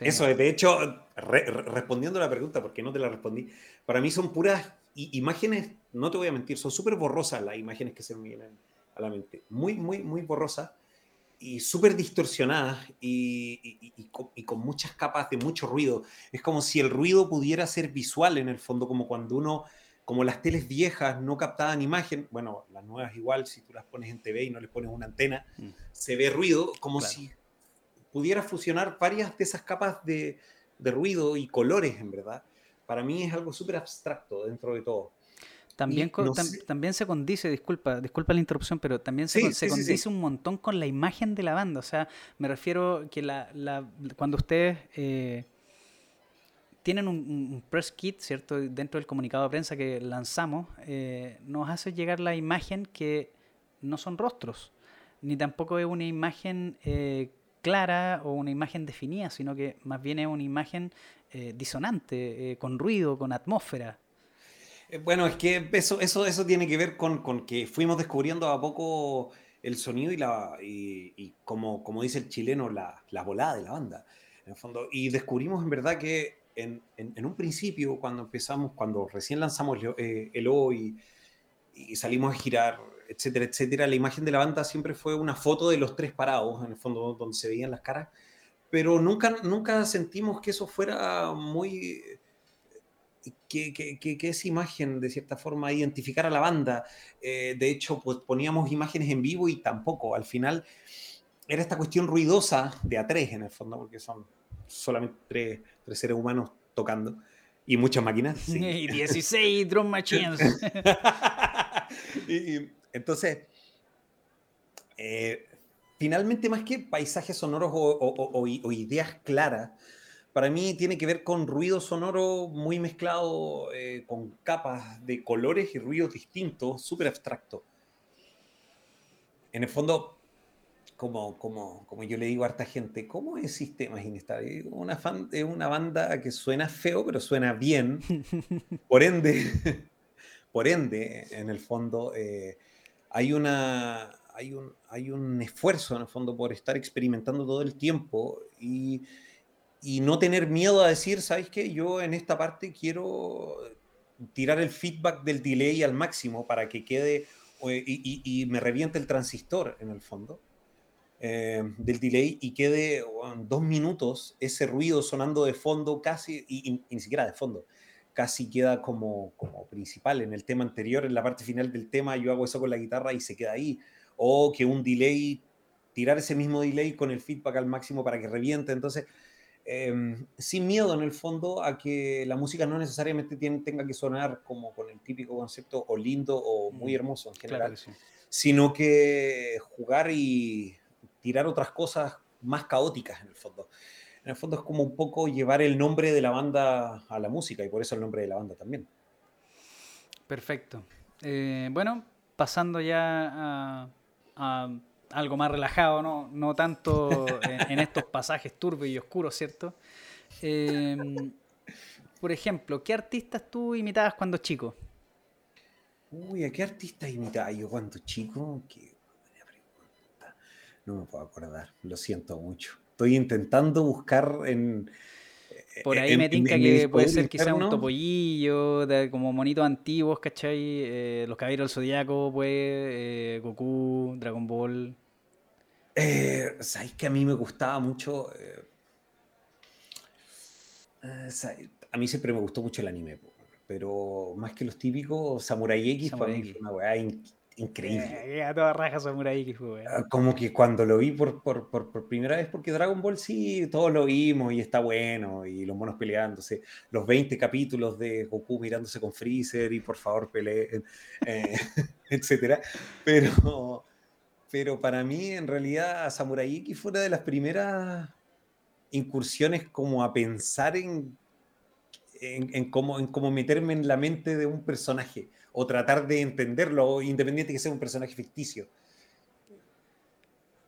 Eso es. De hecho, respondiendo a la pregunta, porque no te la respondí, para mí son puras imágenes, no te voy a mentir, son súper borrosas las imágenes que se me vienen a la mente. Muy, muy, muy borrosas y súper distorsionadas y, y, con, muchas capas de mucho ruido. Es como si el ruido pudiera ser visual en el fondo, como cuando uno, como las teles viejas no captaban imagen, bueno, las nuevas igual, si tú las pones en TV y no les pones una antena, mm. se ve ruido, como si pudiera fusionar varias de esas capas de, de ruido y colores, en verdad. Para mí es algo súper abstracto dentro de todo. También, también se condice, disculpa, disculpa la interrupción, pero también se, condice un montón con la imagen de la banda. O sea, me refiero que la, la cuando ustedes eh, tienen un, press kit, ¿cierto? Dentro del comunicado de prensa que lanzamos, eh, nos hace llegar la imagen que no son rostros, ni tampoco es una imagen eh, clara o una imagen definida, sino que más bien es una imagen disonante, con ruido, con atmósfera. Eh, bueno, es que eso, eso, eso tiene que ver con, con que fuimos descubriendo a poco el sonido y, la, y, como, como dice el chileno, la, la, volada de la banda, en el fondo. Y descubrimos en verdad que en, en, un principio, cuando empezamos, cuando recién lanzamos eh, el O y, y, salimos a girar, etcétera, etcétera, la imagen de la banda siempre fue una foto de los tres parados, en el fondo, donde se veían las caras, pero nunca, nunca sentimos que eso fuera muy que, que, que, esa imagen, de cierta forma, identificar a la banda. Eh, de hecho, pues poníamos imágenes en vivo y tampoco. Al final era esta cuestión ruidosa de a tres, en el fondo, porque son solamente tres, tres seres humanos tocando y muchas máquinas. *laughs* Y *laughs* 16 drum machines. *laughs* y, entonces, eh, finalmente, más que paisajes sonoros o, o ideas claras, para mí tiene que ver con ruido sonoro muy mezclado eh, con capas de colores y ruidos distintos, súper abstracto. En el fondo, como, como, como yo le digo a harta gente, ¿cómo es Sistemas Inestables? Una, fan, es una banda que suena feo, pero suena bien. *laughs* Por ende, *laughs* por ende en el fondo, eh, hay, una, hay, un, hay un esfuerzo en el fondo por estar experimentando todo el tiempo y, y no tener miedo a decir, ¿sabes qué? Yo en esta parte quiero tirar el feedback del delay al máximo para que quede y, y, y me reviente el transistor en el fondo eh, del delay y quede dos minutos ese ruido sonando de fondo casi, y, ni siquiera de fondo, casi queda como, como principal. En el tema anterior, en la parte final del tema, yo hago eso con la guitarra y se queda ahí. O que un delay, tirar ese mismo delay con el feedback al máximo para que reviente. Entonces, em, sin miedo en el fondo a que la música no necesariamente tiene, tenga que sonar como con el típico concepto o lindo o muy mm, hermoso en general, sino que jugar y tirar otras cosas más caóticas en el fondo. En el fondo es como un poco llevar el nombre de la banda a la música y por eso el nombre de la banda también. Perfecto. Eh, bueno, pasando ya a, algo más relajado, no, no tanto en, estos pasajes turbios y oscuros, ¿cierto? Em, por ejemplo, ¿qué artistas tú imitabas cuando chico? Uy, ¿a qué artistas imitaba yo cuando chico? No me puedo acordar, lo siento mucho. Estoy intentando buscar en... Por ahí me tinca que puede ser quizá un topollillo, de, como monitos antiguos, ¿cachai? Eh, los caballeros del Zodíaco, pues, eh, Goku, Dragon Ball. Eh, ¿Sabes que a mí me gustaba mucho? a mí siempre me gustó mucho el anime, pero más que los típicos, Samurai X Samurai fue una weá increíble. a toda raja Samurai ah, Como que cuando lo vi por, por, por, primera vez, porque Dragon Ball sí, todos lo vimos y está bueno, y los monos peleándose, los 20 capítulos de Goku mirándose con Freezer y por favor peleen, eh, *laughs* etcétera. Pero, pero para mí, en realidad, Samurai X fue una de las primeras incursiones como a pensar en, en, en, cómo, en cómo meterme en la mente de un personaje o tratar de entenderlo, independiente que sea un personaje ficticio.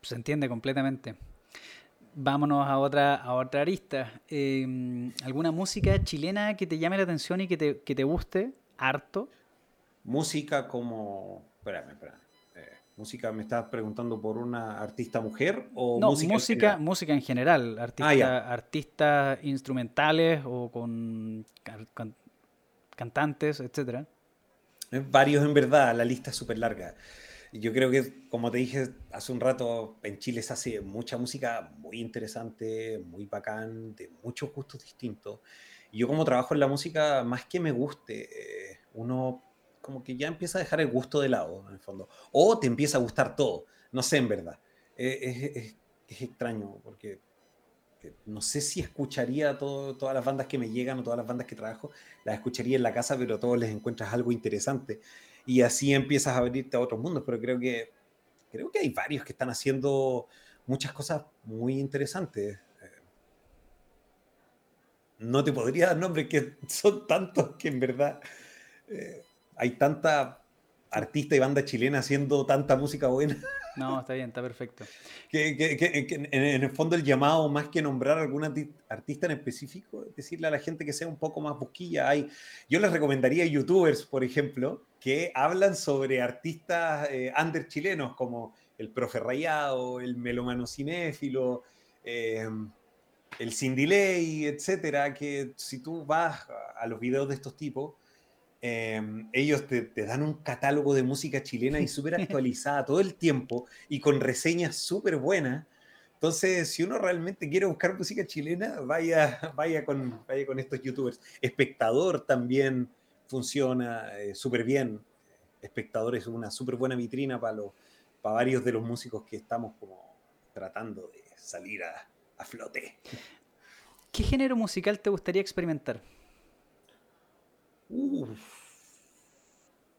Se entiende completamente. Vámonos a otra, a otra arista. Em, ¿Alguna música chilena que te llame la atención y que te, que te guste harto? Música como... Espérame, espérame. Eh, música, ¿me estás preguntando por una artista mujer o no, música, música, en música en general? Artista, ah, artistas instrumentales o con, con cantantes, etcétera. Varios en verdad, la lista es súper larga. Yo creo que, como te dije hace un rato, en Chile se hace mucha música muy interesante, muy bacán, de muchos gustos distintos. Yo como trabajo en la música, más que me guste, eh, uno como que ya empieza a dejar el gusto de lado, en el fondo. O te empieza a gustar todo. No sé, en verdad. Eh, es extraño, porque no sé si escucharía todas las bandas que me llegan o todas las bandas que trabajo, las escucharía en la casa, pero todos les encuentras algo interesante. Y así empiezas a abrirte a otros mundos, pero creo que, creo que hay varios que están haciendo muchas cosas muy interesantes. Eh, no te podría dar nombres, que *laughs* son tantos que en verdad eh, hay tanta artista y banda chilena haciendo tanta música buena. No, está bien, está perfecto. que, en el fondo el llamado, más que nombrar a algún artista en específico, es decirle a la gente que sea un poco más busquilla. Hay, yo les recomendaría youtubers, por ejemplo, que hablan sobre artistas eh, under chilenos, como el Profe Rayado, el Melomano Cinéfilo, eh, el Cindy Ley, etcétera, que si tú vas a los videos de estos tipos, Em, ellos te, dan un catálogo de música chilena y *laughs* súper actualizada todo el tiempo y con reseñas súper buenas. Entonces, si uno realmente quiere buscar música chilena, vaya, *laughs* vaya, con, vaya con estos youtubers. Espectador también funciona eh, súper bien. Espectador es una súper buena vitrina para, los, para varios de los músicos que estamos como tratando de salir a, a flote. ¿Qué género musical te gustaría experimentar?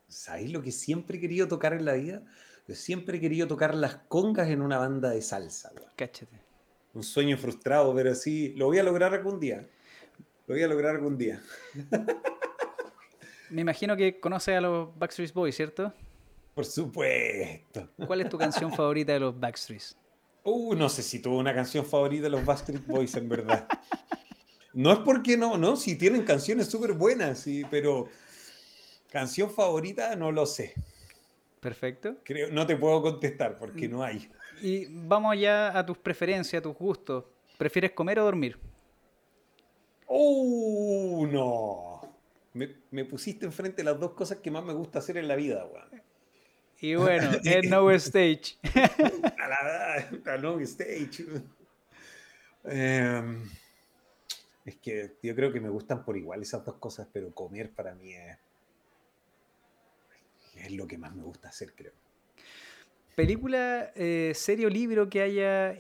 ¿Sabéis lo que siempre he querido tocar en la vida? Yo siempre he querido tocar las congas en una banda de salsa. Cáchate. Un sueño frustrado, pero sí, lo voy a lograr algún día. Lo voy a lograr algún día. *laughs* Me imagino que conoces a los Backstreet Boys, ¿cierto? Por supuesto. ¿Cuál es tu canción *laughs* favorita de los Backstreets? Uh, no sé si tuvo una canción favorita de los Backstreet Boys, en verdad. *laughs* No es porque no, no, si tienen canciones súper buenas, sí, pero canción favorita no lo sé. Perfecto. Creo, no te puedo contestar porque no hay. Y vamos ya a tus preferencias, a tus gustos. ¿Prefieres comer o dormir? ¡Uh! No. Me, pusiste enfrente las dos cosas que más me gusta hacer en la vida, weón. Y bueno, *laughs* es No Stage. a la, No Stage. Em, *laughs* es que yo creo que me gustan por igual esas dos cosas, pero comer para mí es, es lo que más me gusta hacer, creo. ¿Película, eh, serie o libro que haya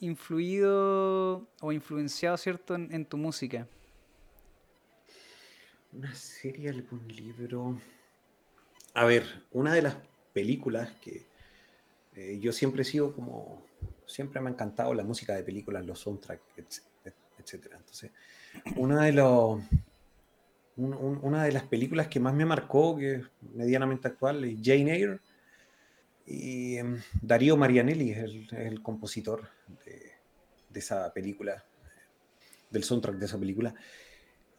influido o influenciado, ¿cierto?, en, tu música. Una serie, algún libro. A ver, una de las películas que eh, yo siempre he sido como. Siempre me ha encantado la música de películas, los soundtracks, etc. Entonces, una de los. una de las películas que más me marcó, que es medianamente actual, es Jane Eyre y em, Darío Marianelli es el, compositor de, esa película, del soundtrack de esa película.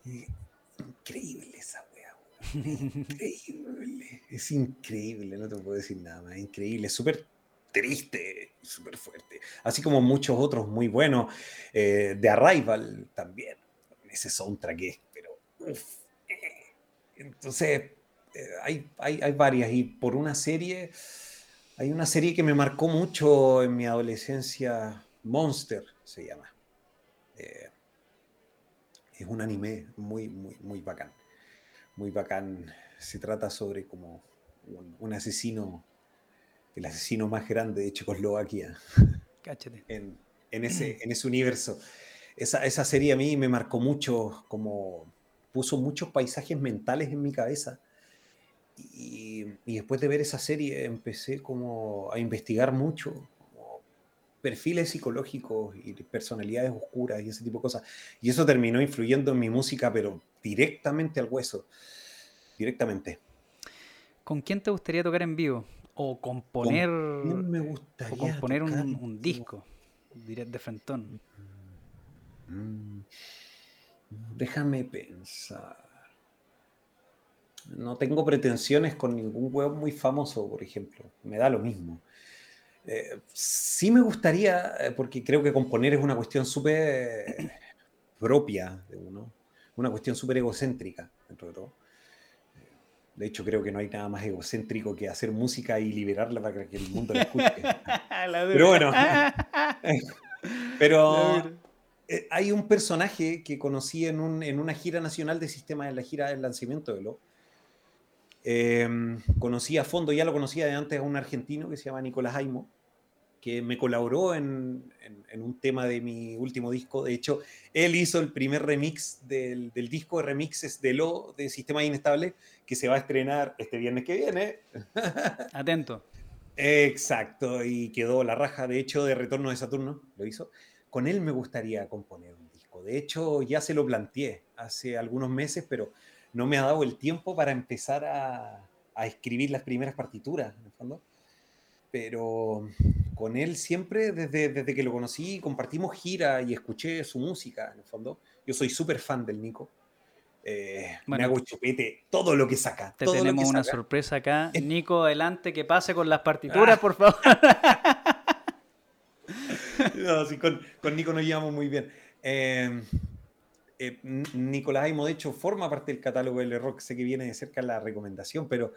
increíble esa wea, *laughs* increíble. Es increíble, no te puedo decir nada más. Increíble, súper triste, súper fuerte. Así como muchos otros muy buenos. Eh, de Arrival también. Ese soundtrack es, pero Entonces, eh, hay, hay, hay varias. Y por una serie hay una serie que me marcó mucho en mi adolescencia, Monster se llama. Eh, es un anime muy, muy, muy bacán. Muy bacán. Se trata sobre como un, asesino, el asesino más grande de Checoslovaquia. Cáchate. *laughs* En, ese, *clears throat* en ese universo. Esa, esa serie a mí me marcó mucho, como puso muchos paisajes mentales en mi cabeza y, después de ver esa serie empecé como a investigar mucho, perfiles psicológicos y personalidades oscuras y ese tipo de cosas. Y eso terminó influyendo en mi música, pero directamente al hueso, directamente. ¿Con quién te gustaría tocar en vivo? O componer, me gustaría o componer un, disco de frentón. Mm. Déjame pensar no tengo pretensiones con ningún huevo muy famoso, por ejemplo. Me da lo mismo. Eh, sí me gustaría, eh, porque creo que componer es una cuestión súper propia de uno, una cuestión súper egocéntrica, dentro de todo. De hecho, creo que no hay nada más egocéntrico que hacer música y liberarla para que el mundo la escuche. *laughs* pero bueno, *laughs* pero eh, hay un personaje que conocí en, una gira nacional de sistemas, en la gira del lanzamiento de lo, Em, conocí a fondo, ya lo conocía de antes a un argentino que se llama Nicolás Aimo, que me colaboró en, un tema de mi último disco. De hecho, él hizo el primer remix del, disco de remixes de Lo, de Sistema Inestable, que se va a estrenar este viernes que viene. *laughs* Atento. Exacto, y quedó la raja, de hecho, de Retorno de Saturno, lo hizo. Con él me gustaría componer un disco. De hecho, ya se lo planteé hace algunos meses, pero no me ha dado el tiempo para empezar a, escribir las primeras partituras, en el fondo. Pero con él siempre, desde, desde que lo conocí, compartimos gira y escuché su música, en el fondo. Yo soy súper fan del Nico. Eh, me hago chupete todo lo que saca. Te tenemos una sorpresa acá. Nico, adelante, que pase con las partituras, por favor. *laughs* no, sí, con, con, Nico nos llevamos muy bien. Eh, eh, Nicolás Aimo, de hecho, forma parte del catálogo del rock. Sé que viene de cerca la recomendación, pero,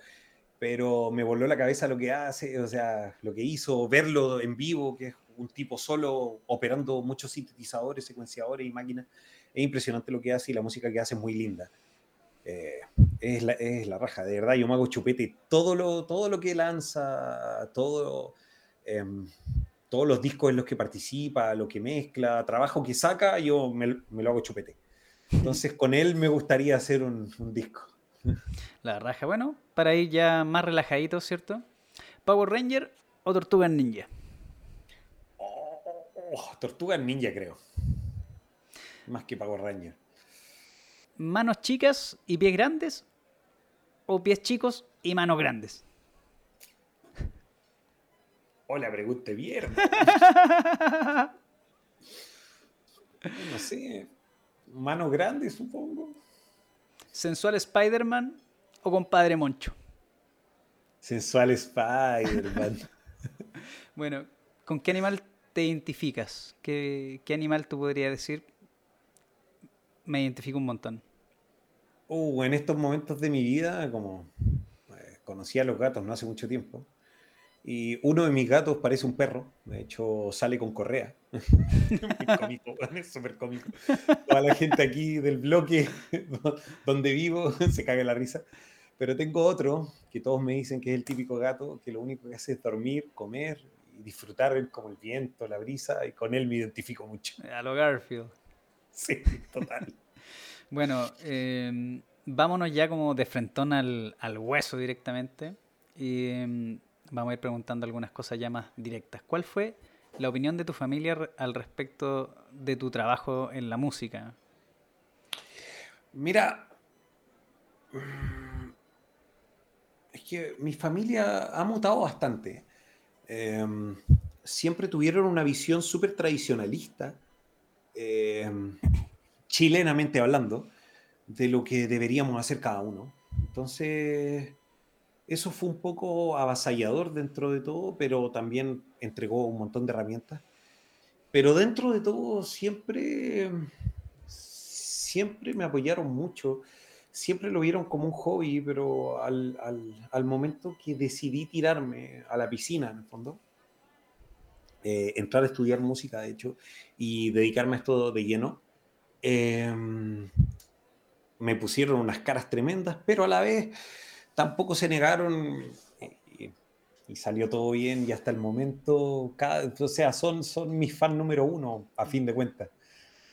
pero me voló la cabeza lo que hace, o sea, lo que hizo, verlo en vivo, que es un tipo solo operando muchos sintetizadores, secuenciadores y máquinas. Es impresionante lo que hace y la música que hace es muy linda. Eh, es, la, raja, de verdad. Yo me hago chupete todo lo, todo lo que lanza, todo. Em, todos los discos en los que participa, lo que mezcla, trabajo que saca, yo me lo hago chupete. Entonces con él me gustaría hacer un, disco. La raja, bueno, para ir ya más relajadito, ¿cierto? ¿Power Ranger o Tortuga Ninja? Oh, Tortuga Ninja, creo. Más que Power Ranger. ¿Manos chicas y pies grandes? ¿O pies chicos y manos grandes? Hola, pregunte bien. *laughs* no sé. Mano grande, supongo. ¿Sensual Spider-Man o compadre Moncho? Sensual Spider-Man. *laughs* bueno, ¿con qué animal te identificas? ¿Qué, animal tú podrías decir? Me identifico un montón. Uh, en estos momentos de mi vida, como eh, conocí a los gatos no hace mucho tiempo, y uno de mis gatos parece un perro, de hecho sale con correa. *laughs* cómico, *laughs* es súper cómico. Toda la gente aquí del bloque *laughs* donde vivo se caga la risa. Pero tengo otro que todos me dicen que es el típico gato que lo único que hace es dormir, comer y disfrutar como el viento, la brisa, y con él me identifico mucho. A lo Garfield. Sí, total. bueno, em, vámonos ya como de frentón al, al hueso directamente. Y em, vamos a ir preguntando algunas cosas ya más directas. ¿Cuál fue la opinión de tu familia al respecto de tu trabajo en la música? Mira, mm, es que mi familia ha mutado bastante. Em, siempre tuvieron una visión súper tradicionalista, em, chilenamente hablando, de lo que deberíamos hacer cada uno. Entonces, eso fue un poco avasallador dentro de todo, pero también entregó un montón de herramientas. Pero dentro de todo siempre, siempre me apoyaron mucho, siempre lo vieron como un hobby, pero al, al, momento que decidí tirarme a la piscina, en el fondo, eh, entrar a estudiar música, de hecho, y dedicarme a esto de lleno, em, me pusieron unas caras tremendas, pero a la vez tampoco se negaron y, salió todo bien y hasta el momento, cada, o sea, son, son mis fans número uno, a fin de cuentas.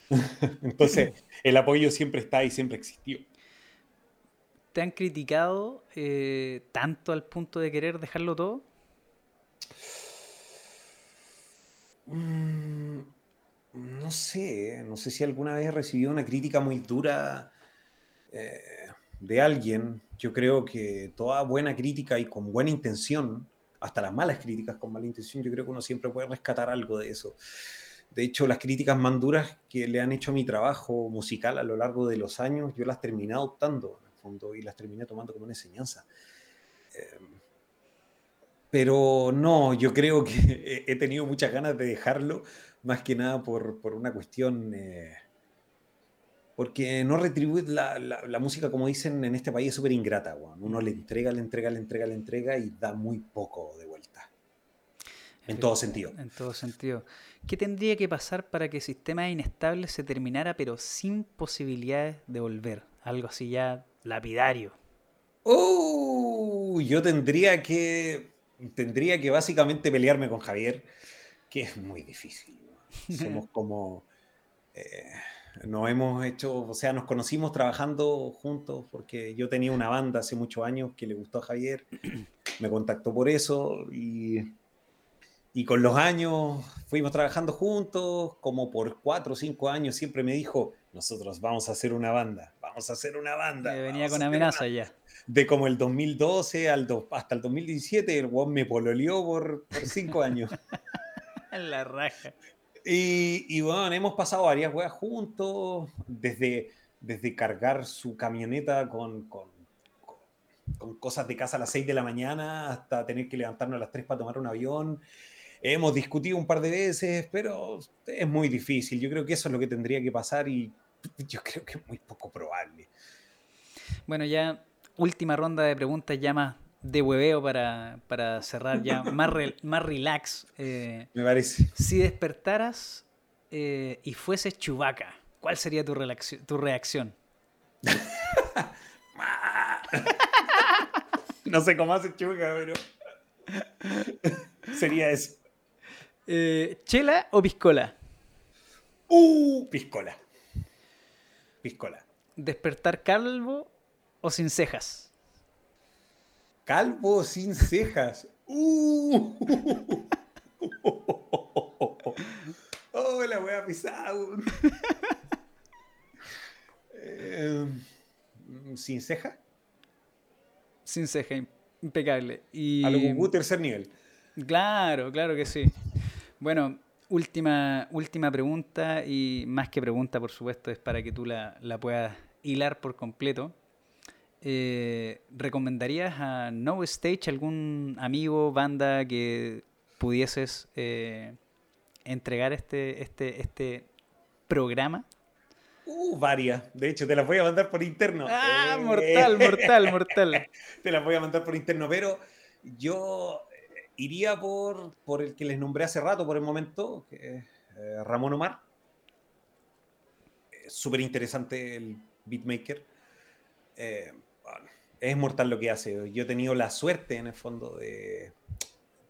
*laughs* Entonces, el apoyo siempre está y siempre existió. ¿Te han criticado eh, tanto al punto de querer dejarlo todo? Mm, no sé, no sé si alguna vez he recibido una crítica muy dura. Eh, de alguien, yo creo que toda buena crítica y con buena intención, hasta las malas críticas con mala intención, yo creo que uno siempre puede rescatar algo de eso. De hecho, las críticas más duras que le han hecho a mi trabajo musical a lo largo de los años, yo las terminé adoptando, en fondo, y las terminé tomando como una enseñanza. Em, pero no, yo creo que *laughs* he tenido muchas ganas de dejarlo, más que nada por, por una cuestión... Eh, porque no retribuye la, la, música, como dicen en este país, es súper ingrata. Uno le entrega, le entrega, le entrega, le entrega y da muy poco de vuelta. En todo sentido. En todo sentido. ¿Qué tendría que pasar para que el sistema inestable se terminara, pero sin posibilidades de volver? Algo así ya lapidario. ¡Oh! Yo tendría que. Tendría que básicamente pelearme con Javier, que es muy difícil. *laughs* Somos como. Eh, nos hemos hecho, o sea, nos conocimos trabajando juntos porque yo tenía una banda hace muchos años que le gustó a Javier, *clears throat* me contactó por eso y, y con los años fuimos trabajando juntos, como por cuatro o cinco años siempre me dijo, nosotros vamos a hacer una banda, vamos a hacer una banda. Me venía con amenaza ya. De como el 2012 al hasta el 2017, el WOM me pololeó por, por cinco años. *laughs* La raja. Y, bueno, hemos pasado varias weas juntos, desde, desde cargar su camioneta con, con, con, cosas de casa a las 6 de la mañana hasta tener que levantarnos a las 3 para tomar un avión. Hemos discutido un par de veces, pero es muy difícil. Yo creo que eso es lo que tendría que pasar y *laughs* yo creo que es muy poco probable. Bueno, ya última ronda de preguntas ya más de hueveo para, para cerrar ya, *laughs* más, más relax. Eh, Me parece. Si despertaras eh, y fueses Chubaca, ¿cuál sería tu, tu reacción? *laughs* no sé cómo hace Chubaca, pero *laughs* sería eso. Eh, ¿Chela o piscola? Uh, piscola. Piscola. ¿Despertar calvo o sin cejas? Calvo sin cejas. ¡Uh! *laughs* ¡Oh, la wea pisado! eh, ¿Sin ceja? Sin ceja, impecable. Y... A lo tercer nivel. Claro, claro que sí. Bueno, última, última pregunta y más que pregunta, por supuesto, es para que tú la, la puedas hilar por completo. Eh, ¿Recomendarías a No Stage algún amigo, banda que pudieses eh, entregar este, este, este programa? Uh, varias. De hecho, te las voy a mandar por interno. Ah, mortal, mortal, *laughs* mortal. te las voy a mandar por interno, pero yo eh, iría por, por el que les nombré hace rato, por el momento, que es eh, Ramón Omar. Súper interesante el beatmaker. Es mortal lo que hace. Yo he tenido la suerte, en el fondo, de,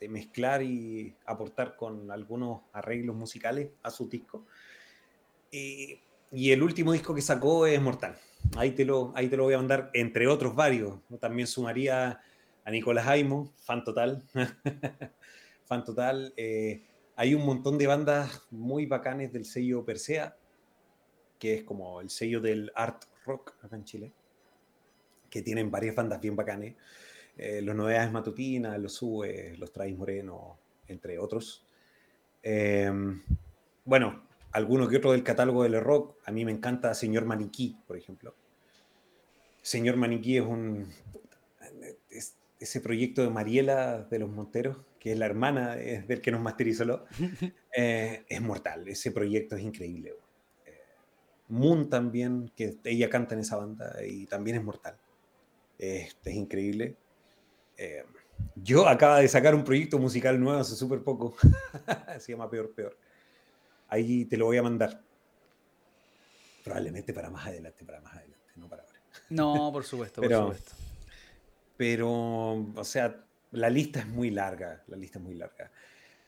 mezclar y aportar con algunos arreglos musicales a su disco. Y, y, el último disco que sacó es Mortal. Ahí te, lo, ahí te lo voy a mandar, entre otros varios. También sumaría a Nicolás Aimo, fan total. *laughs* fan total. Eh, hay un montón de bandas muy bacanes del sello Persea, que es como el sello del art rock acá en Chile, que tienen varias bandas bien bacanes. Eh, los Novedades Matutinas, Los Sube, Los Traes Moreno, entre otros. Eh, bueno, alguno que otro del catálogo del rock. A mí me encanta Señor Maniquí, por ejemplo. Señor Maniquí es un. ese proyecto de Mariela de los Monteros, que es la hermana del que nos masterizó, *laughs* eh, es mortal. Ese proyecto es increíble. Eh, Moon también, que ella canta en esa banda y también es mortal. Es increíble. Eh, yo acaba de sacar un proyecto musical nuevo hace súper poco. *laughs* Se llama Peor Peor. Ahí te lo voy a mandar. Probablemente para más adelante, para más adelante, no para ahora. No, por supuesto, pero, por supuesto. Pero, o sea, la lista es muy larga, la lista es muy larga.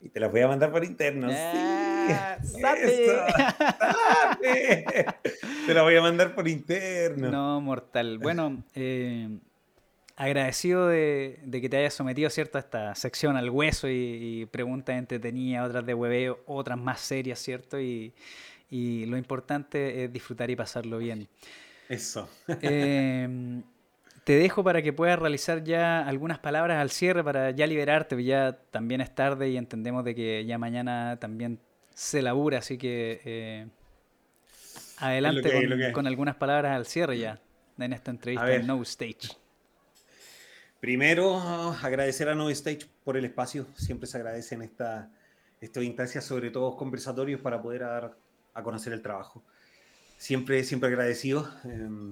Y te la voy a mandar por interno. Ah, *laughs* sí, te la voy a mandar por interno. No, mortal. Bueno, eh, agradecido de, que te hayas sometido ¿cierto? a esta sección al hueso y, preguntas entretenidas, otras de hueveo, otras más serias, ¿cierto? Y, lo importante es disfrutar y pasarlo bien. Eso. Em, te dejo para que puedas realizar ya algunas palabras al cierre para ya liberarte, ya también es tarde y entendemos de que ya mañana también se labura, así que eh, adelante con, algunas palabras al cierre ya en esta entrevista de No Stage. Primero, agradecer a No Stage por el espacio. Siempre se agradecen esta, estas instancias, sobre todo conversatorios, para poder dar a conocer el trabajo. Siempre, siempre agradecido. Em,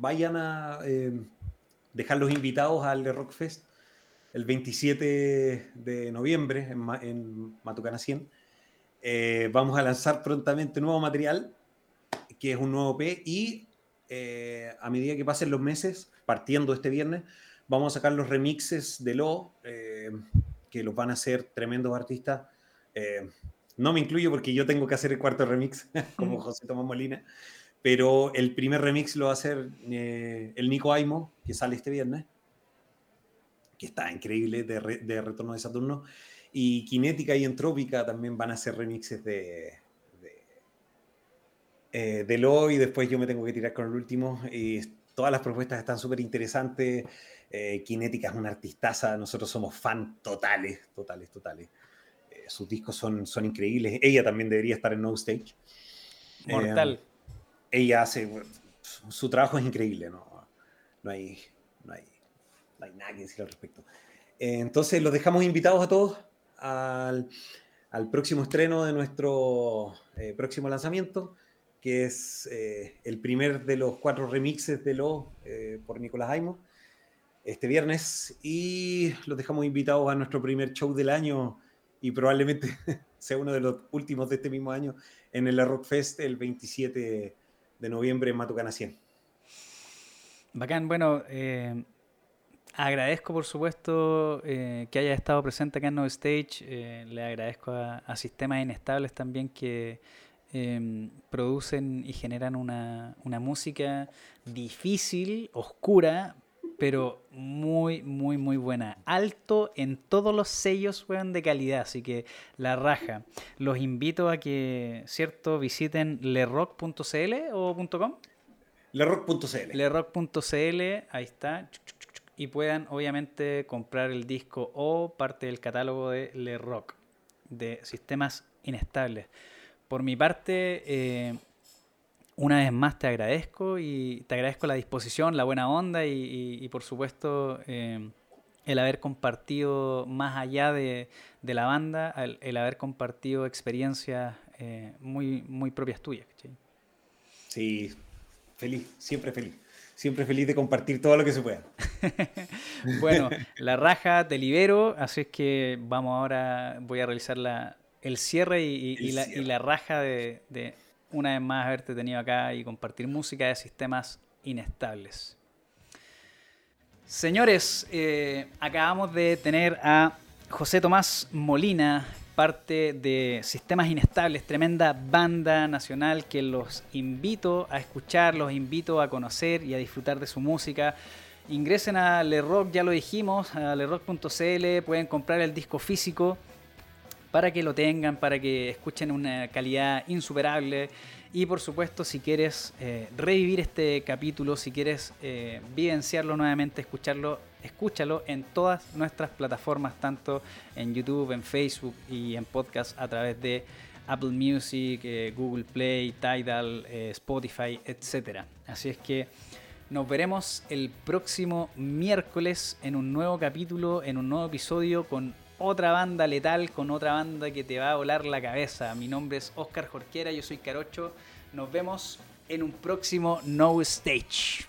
vayan a em, dejar los invitados al The Rock Fest el 27 de noviembre en, en Matucana 100. Eh, vamos a lanzar prontamente nuevo material, que es un nuevo P, y eh, a medida que pasen los meses, partiendo este viernes, vamos a sacar los remixes de Lo, eh, que los van a hacer tremendos artistas. Eh, no me incluyo porque yo tengo que hacer el cuarto remix, *laughs* como José Tomás Molina, pero el primer remix lo va a hacer eh, el Nico Aimo, que sale este viernes, que está increíble, de, Retorno de Saturno, y Kinética y Entrópica también van a hacer remixes de, de, Lo, y después yo me tengo que tirar con el último, y todas las propuestas están súper interesantes. Eh, Kinética es una artistaza, nosotros somos fan totales, totales, totales. Eh, sus discos son, son increíbles. Ella también debería estar en No Stage. Mortal. Eh, ella hace, su, trabajo es increíble, no, no, hay, no, hay, no hay nada que decir al respecto. entonces los dejamos invitados a todos al, al próximo estreno de nuestro próximo lanzamiento que es eh, el primer de los cuatro remixes de Lo eh, por Nicolás Aimo, este viernes. Y los dejamos invitados a nuestro primer show del año y probablemente *laughs* sea uno de los últimos de este mismo año en el Rock Fest el 27 de noviembre en Matucana 100. Bacán, bueno, eh, agradezco por supuesto que haya estado presente acá en No Stage, le agradezco a Sistemas Inestables también que Em, producen y generan una, música difícil, oscura, pero muy, muy, muy buena. Alto en todos los sellos, weón, de calidad. Así que la raja. Los invito a que, ¿cierto? Visiten lerock.cl o .com. Lerock.cl. Lerock.cl, ahí está. y puedan obviamente comprar el disco o parte del catálogo de Le Rock de sistemas inestables. Por mi parte, eh, una vez más te agradezco y te agradezco la disposición, la buena onda y, por supuesto eh, el haber compartido más allá de, la banda, el, haber compartido experiencias eh, muy, muy propias tuyas. Sí, feliz, siempre feliz. Siempre feliz de compartir todo lo que se pueda. *laughs* bueno, *laughs* la raja te libero, así es que vamos ahora, voy a realizar la, el cierre y, la, raja de, de, una vez más haberte tenido acá y compartir música de sistemas inestables. Señores, eh, acabamos de tener a José Tomás Molina, parte de Sistemas Inestables, tremenda banda nacional que los invito a escuchar, los invito a conocer y a disfrutar de su música. Ingresen a Lerock, ya lo dijimos, a lerock.cl, pueden comprar el disco físico para que lo tengan, para que escuchen una calidad insuperable. Y por supuesto, si quieres eh, revivir este capítulo, si quieres eh, vivenciarlo nuevamente, escucharlo, escúchalo en todas nuestras plataformas, tanto en YouTube, en Facebook y en podcast a través de Apple Music, eh, Google Play, Tidal, Spotify, etc. Así es que nos veremos el próximo miércoles en un nuevo capítulo, en un nuevo episodio con otra banda letal con otra banda que te va a volar la cabeza. Mi nombre es Oscar Jorquera, yo soy Carocho. Nos vemos en un próximo No Stage.